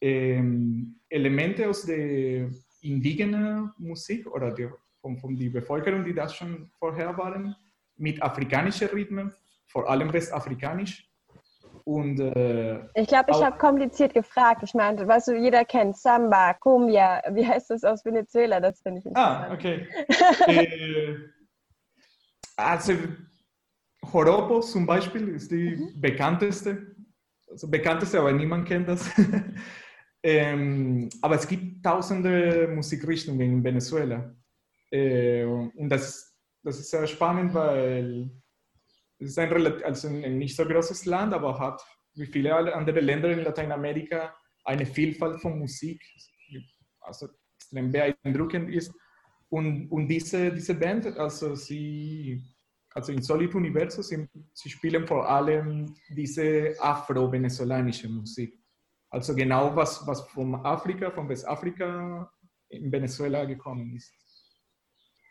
ähm, Elemente aus der indigenen Musik oder der von, von der Bevölkerung, die das schon vorher waren, mit afrikanischen Rhythmen, vor allem westafrikanisch. Und, äh, ich glaube, ich habe kompliziert gefragt. Ich meinte, weißt du, jeder kennt Samba, Cumbia. Wie heißt das aus Venezuela? Das finde ich ah, interessant. Ah, okay. äh, also, Joropo zum Beispiel ist die mhm. bekannteste. Also bekannteste, aber niemand kennt das. ähm, aber es gibt tausende Musikrichtungen in Venezuela. Äh, und das, das ist sehr spannend, weil es ist ein, also ein nicht so großes Land, aber hat wie viele andere Länder in Lateinamerika eine Vielfalt von Musik, also extrem beeindruckend ist. Und, und diese, diese Band, also sie also in Solid Universo, sie, sie spielen vor allem diese afro-venezolanische Musik. Also genau was, was von Afrika, von Westafrika in Venezuela gekommen ist.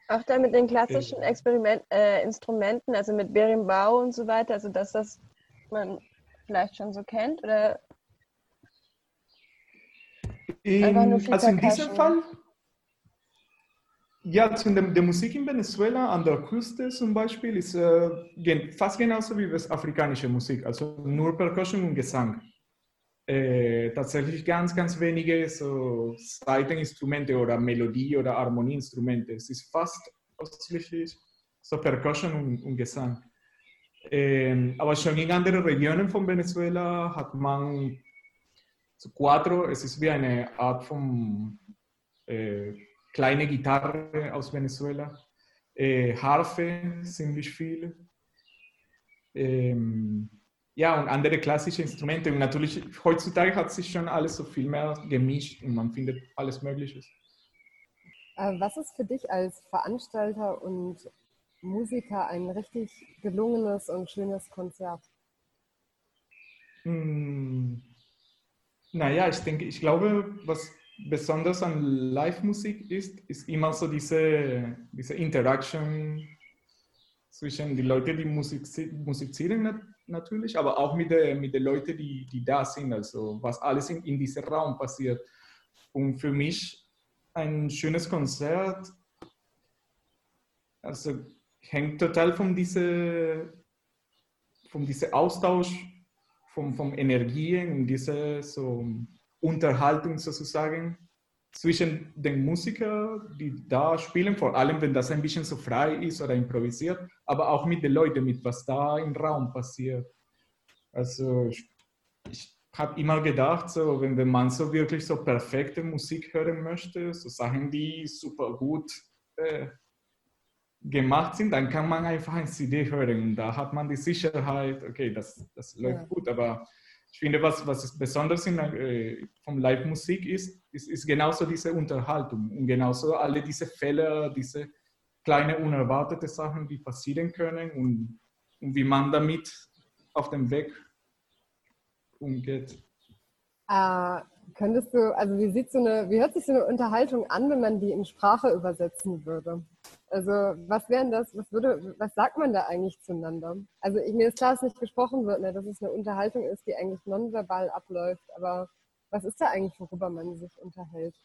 Auch da mit den klassischen Experiment, äh, Instrumenten, also mit Berimbau und so weiter, also dass das man vielleicht schon so kennt oder? In, also in diesem Fall ja, also in der, der, Musik in Venezuela an der Küste zum Beispiel ist äh, fast genauso wie westafrikanische Musik, also nur Percussion und Gesang. Äh, tatsächlich ganz, ganz wenige so Seiteninstrumente oder Melodie- oder Harmonieinstrumente. Es ist fast ausschließlich so Percussion und, und Gesang. Ähm, aber schon in anderen Regionen von Venezuela hat man so Quattro, es ist wie eine Art von äh, kleine Gitarre aus Venezuela, äh, Harfe ziemlich viel. Ähm, ja, und andere klassische Instrumente. Und natürlich, heutzutage hat sich schon alles so viel mehr gemischt und man findet alles Mögliche. Äh, was ist für dich als Veranstalter und Musiker ein richtig gelungenes und schönes Konzert? Hm, naja, ich denke, ich glaube, was besonders an Live-Musik ist, ist immer so diese, diese Interaction zwischen den Leuten, die Musik, musizieren natürlich, aber auch mit den mit Leuten, die, die da sind, also was alles in, in diesem Raum passiert. Und für mich ein schönes Konzert, also hängt total von diesem von diese Austausch von, von Energien und dieser so Unterhaltung sozusagen zwischen den Musikern, die da spielen, vor allem wenn das ein bisschen so frei ist oder improvisiert, aber auch mit den Leuten, mit was da im Raum passiert. Also ich, ich habe immer gedacht, so, wenn, wenn man so wirklich so perfekte Musik hören möchte, so Sachen, die super gut äh, gemacht sind, dann kann man einfach ein CD hören und da hat man die Sicherheit, okay, das, das läuft ja. gut, aber ich finde, was, was besonders in, äh, vom Live-Musik ist, ist, ist genauso diese Unterhaltung und genauso alle diese Fälle, diese kleinen unerwartete Sachen, die passieren können und, und wie man damit auf dem Weg umgeht. Äh, könntest du, also wie sieht so eine, wie hört sich so eine Unterhaltung an, wenn man die in Sprache übersetzen würde? Also was wären das, was würde, was sagt man da eigentlich zueinander? Also ich, mir ist klar, dass nicht gesprochen wird, ne, dass es eine Unterhaltung ist, die eigentlich nonverbal abläuft, aber was ist da eigentlich, worüber man sich unterhält?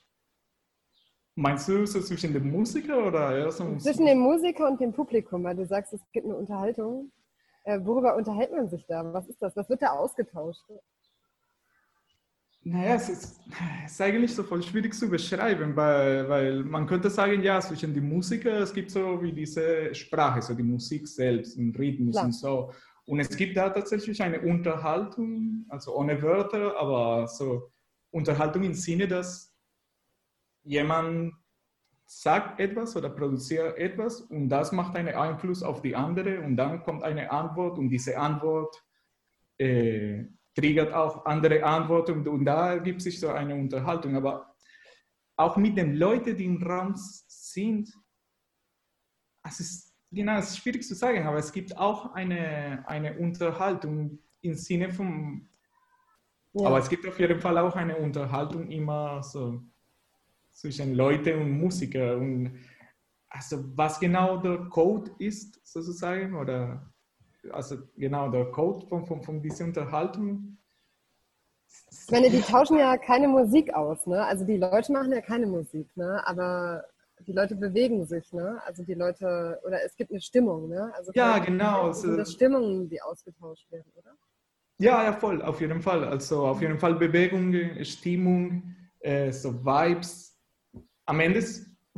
Meinst du so zwischen dem Musiker oder so Zwischen dem Musiker und dem Publikum, weil du sagst, es gibt eine Unterhaltung. Äh, worüber unterhält man sich da? Was ist das? Was wird da ausgetauscht? Naja, es ist, es ist eigentlich so voll schwierig zu beschreiben, weil, weil man könnte sagen, ja, zwischen die Musiker, es gibt so wie diese Sprache, so die Musik selbst, ein Rhythmus Klar. und so. Und es gibt da tatsächlich eine Unterhaltung, also ohne Wörter, aber so Unterhaltung im Sinne, dass jemand sagt etwas oder produziert etwas und das macht einen Einfluss auf die andere und dann kommt eine Antwort und diese Antwort äh, triggert auch andere Antworten und da gibt sich so eine Unterhaltung. Aber auch mit den Leuten, die im Raum sind, es ist, genau, es ist schwierig zu sagen, aber es gibt auch eine, eine Unterhaltung im Sinne von, ja. aber es gibt auf jeden Fall auch eine Unterhaltung immer so zwischen Leuten und Musiker und also was genau der Code ist sozusagen oder also genau, der Code von, von, von dieser Unterhaltung. Ich meine, die tauschen ja keine Musik aus, ne? Also die Leute machen ja keine Musik, ne? Aber die Leute bewegen sich, ne? Also die Leute, oder es gibt eine Stimmung, ne? Also ja, genau. Sind das Stimmungen, die ausgetauscht werden, oder? Ja, ja, voll, auf jeden Fall. Also auf jeden Fall Bewegung, Stimmung, äh, so Vibes. Am Ende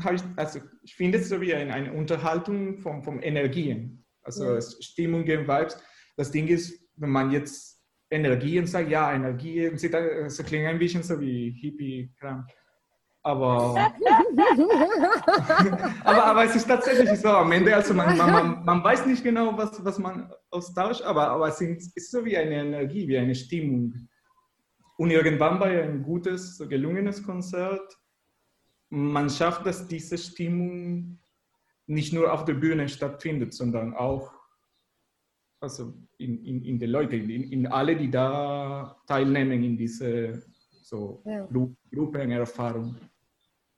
habe ich, also ich finde es so wie eine, eine Unterhaltung von, von Energien. Also ja. Stimmungen, Vibes. Das Ding ist, wenn man jetzt Energien sagt, ja, Energien, das klingt ein bisschen so wie Hippie-Kram. Aber, aber, aber es ist tatsächlich so, am Ende, also man, man, man weiß nicht genau, was, was man austauscht, aber, aber es ist so wie eine Energie, wie eine Stimmung. Und irgendwann bei ein gutes, gelungenes Konzert, man schafft, dass diese Stimmung nicht nur auf der Bühne stattfindet, sondern auch also in, in, in den Leuten, in, in alle, die da teilnehmen in diese so Ja. Gru Gruppenerfahrung.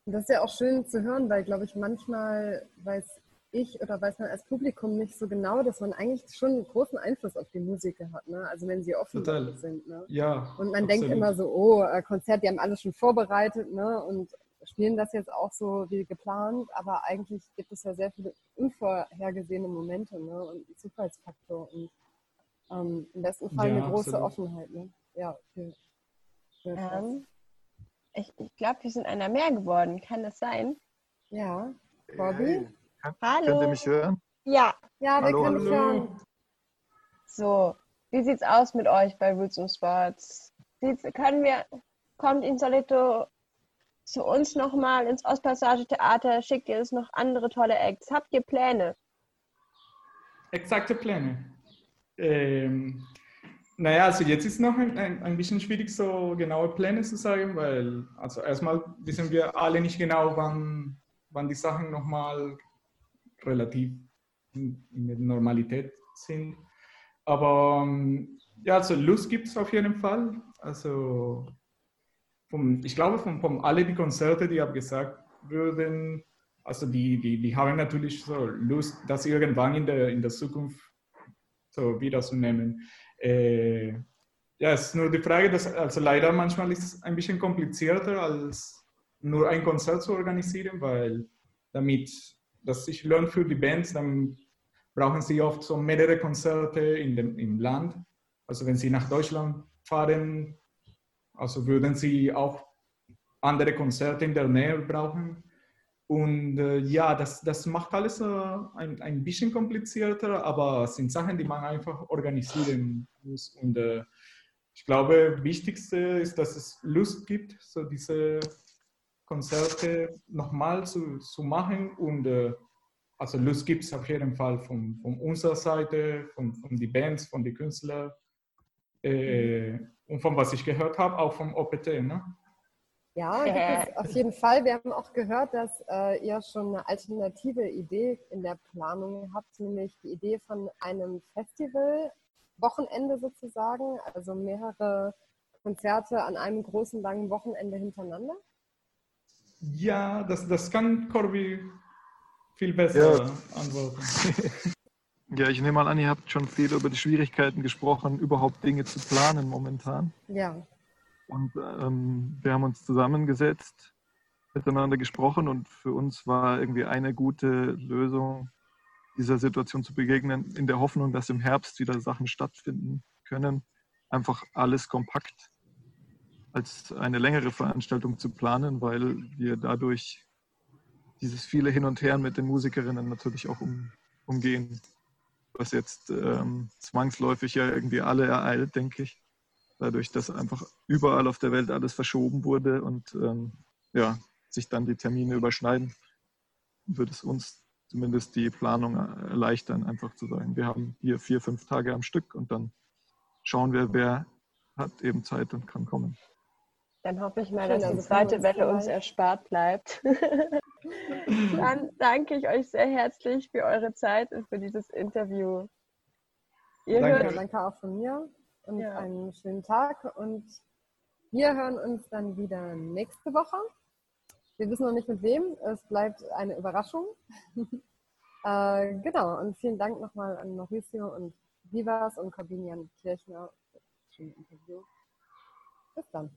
Das ist ja auch schön zu hören, weil, glaube ich, manchmal weiß ich oder weiß man als Publikum nicht so genau, dass man eigentlich schon einen großen Einfluss auf die Musiker hat. Ne? Also wenn sie offen Total. sind. Ne? Ja. Und man denkt absolut. immer so, oh, äh, Konzert, die haben alles schon vorbereitet ne? und spielen das jetzt auch so wie geplant, aber eigentlich gibt es ja sehr viele unvorhergesehene Momente ne? und einen Zufallsfaktor und ähm, im besten Fall Ja, eine große absolut. Offenheit. Ne? Ja, für, für. Ähm, ich ich glaube, wir sind einer mehr geworden. Kann das sein? Ja, Bobby? Hey, kann, Hallo. könnt ihr mich hören? Ja. Ja, wir Hallo, können dich hallo. hören. So, wie sieht's aus mit euch bei Roots and Sports? Sieht's, können wir, kommt Insolito zu uns nochmal ins Ostpassage-Theater? Schickt ihr uns noch andere tolle Acts? Habt ihr Pläne? Exakte Pläne. Ähm, naja, also jetzt ist noch ein, ein, ein bisschen schwierig, so genaue Pläne zu sagen, weil also erstmal wissen wir alle nicht genau, wann, wann die Sachen nochmal relativ in, in der Normalität sind. Aber ähm, ja, also Lust gibt es auf jeden Fall. Also vom, ich glaube, von, von alle die Konzerte, die abgesagt würden, also die, die, die haben natürlich so Lust, das irgendwann in der, in der Zukunft so wiederzunehmen. Äh, ja, es ist nur die Frage, dass also leider manchmal ist es ein bisschen komplizierter als nur ein Konzert zu organisieren, weil damit das sich lohnt für die Bands, dann brauchen sie oft so mehrere Konzerte in dem, im Land. Also wenn sie nach Deutschland fahren, also würden sie auch andere Konzerte in der Nähe brauchen. Und äh, ja, das, das macht alles äh, ein, ein bisschen komplizierter, aber es sind Sachen, die man einfach organisieren muss. Und äh, ich glaube, wichtigste ist, dass es Lust gibt, so diese Konzerte nochmal zu, zu machen. Und äh, also Lust gibt es auf jeden Fall von, von unserer Seite, von, von den Bands, von den Künstlern. Äh, und von was ich gehört habe, auch vom OPT. Ne? Ja, gibt es auf jeden Fall. Wir haben auch gehört, dass äh, ihr schon eine alternative Idee in der Planung habt, nämlich die Idee von einem Festival-Wochenende sozusagen, also mehrere Konzerte an einem großen, langen Wochenende hintereinander. Ja, das, das kann Corby viel besser Ja. antworten. Ja, ich nehme mal an, ihr habt schon viel über die Schwierigkeiten gesprochen, überhaupt Dinge zu planen momentan. Ja, Und ähm, wir haben uns zusammengesetzt, miteinander gesprochen und für uns war irgendwie eine gute Lösung, dieser Situation zu begegnen, in der Hoffnung, dass im Herbst wieder Sachen stattfinden können, einfach alles kompakt als eine längere Veranstaltung zu planen, weil wir dadurch dieses viele Hin und Her mit den Musikerinnen natürlich auch um, umgehen, was jetzt ähm, zwangsläufig ja irgendwie alle ereilt, denke ich dadurch, dass einfach überall auf der Welt alles verschoben wurde und ähm, ja, sich dann die Termine überschneiden, wird es uns zumindest die Planung erleichtern, einfach zu sagen, wir haben hier vier, fünf Tage am Stück und dann schauen wir, wer hat eben Zeit und kann kommen. Dann hoffe ich mal, dass die zweite Welle uns erspart bleibt. Dann danke ich euch sehr herzlich für eure Zeit und für dieses Interview. Ihr Danke. hört, danke auch von mir und Ja. einen schönen Tag. Und wir hören uns dann wieder nächste Woche. Wir wissen noch nicht mit wem. Es bleibt eine Überraschung. äh, genau. Und vielen Dank nochmal an Mauricio und Vivas und Corbinian Kirchner für das schöne Interview. Bis dann.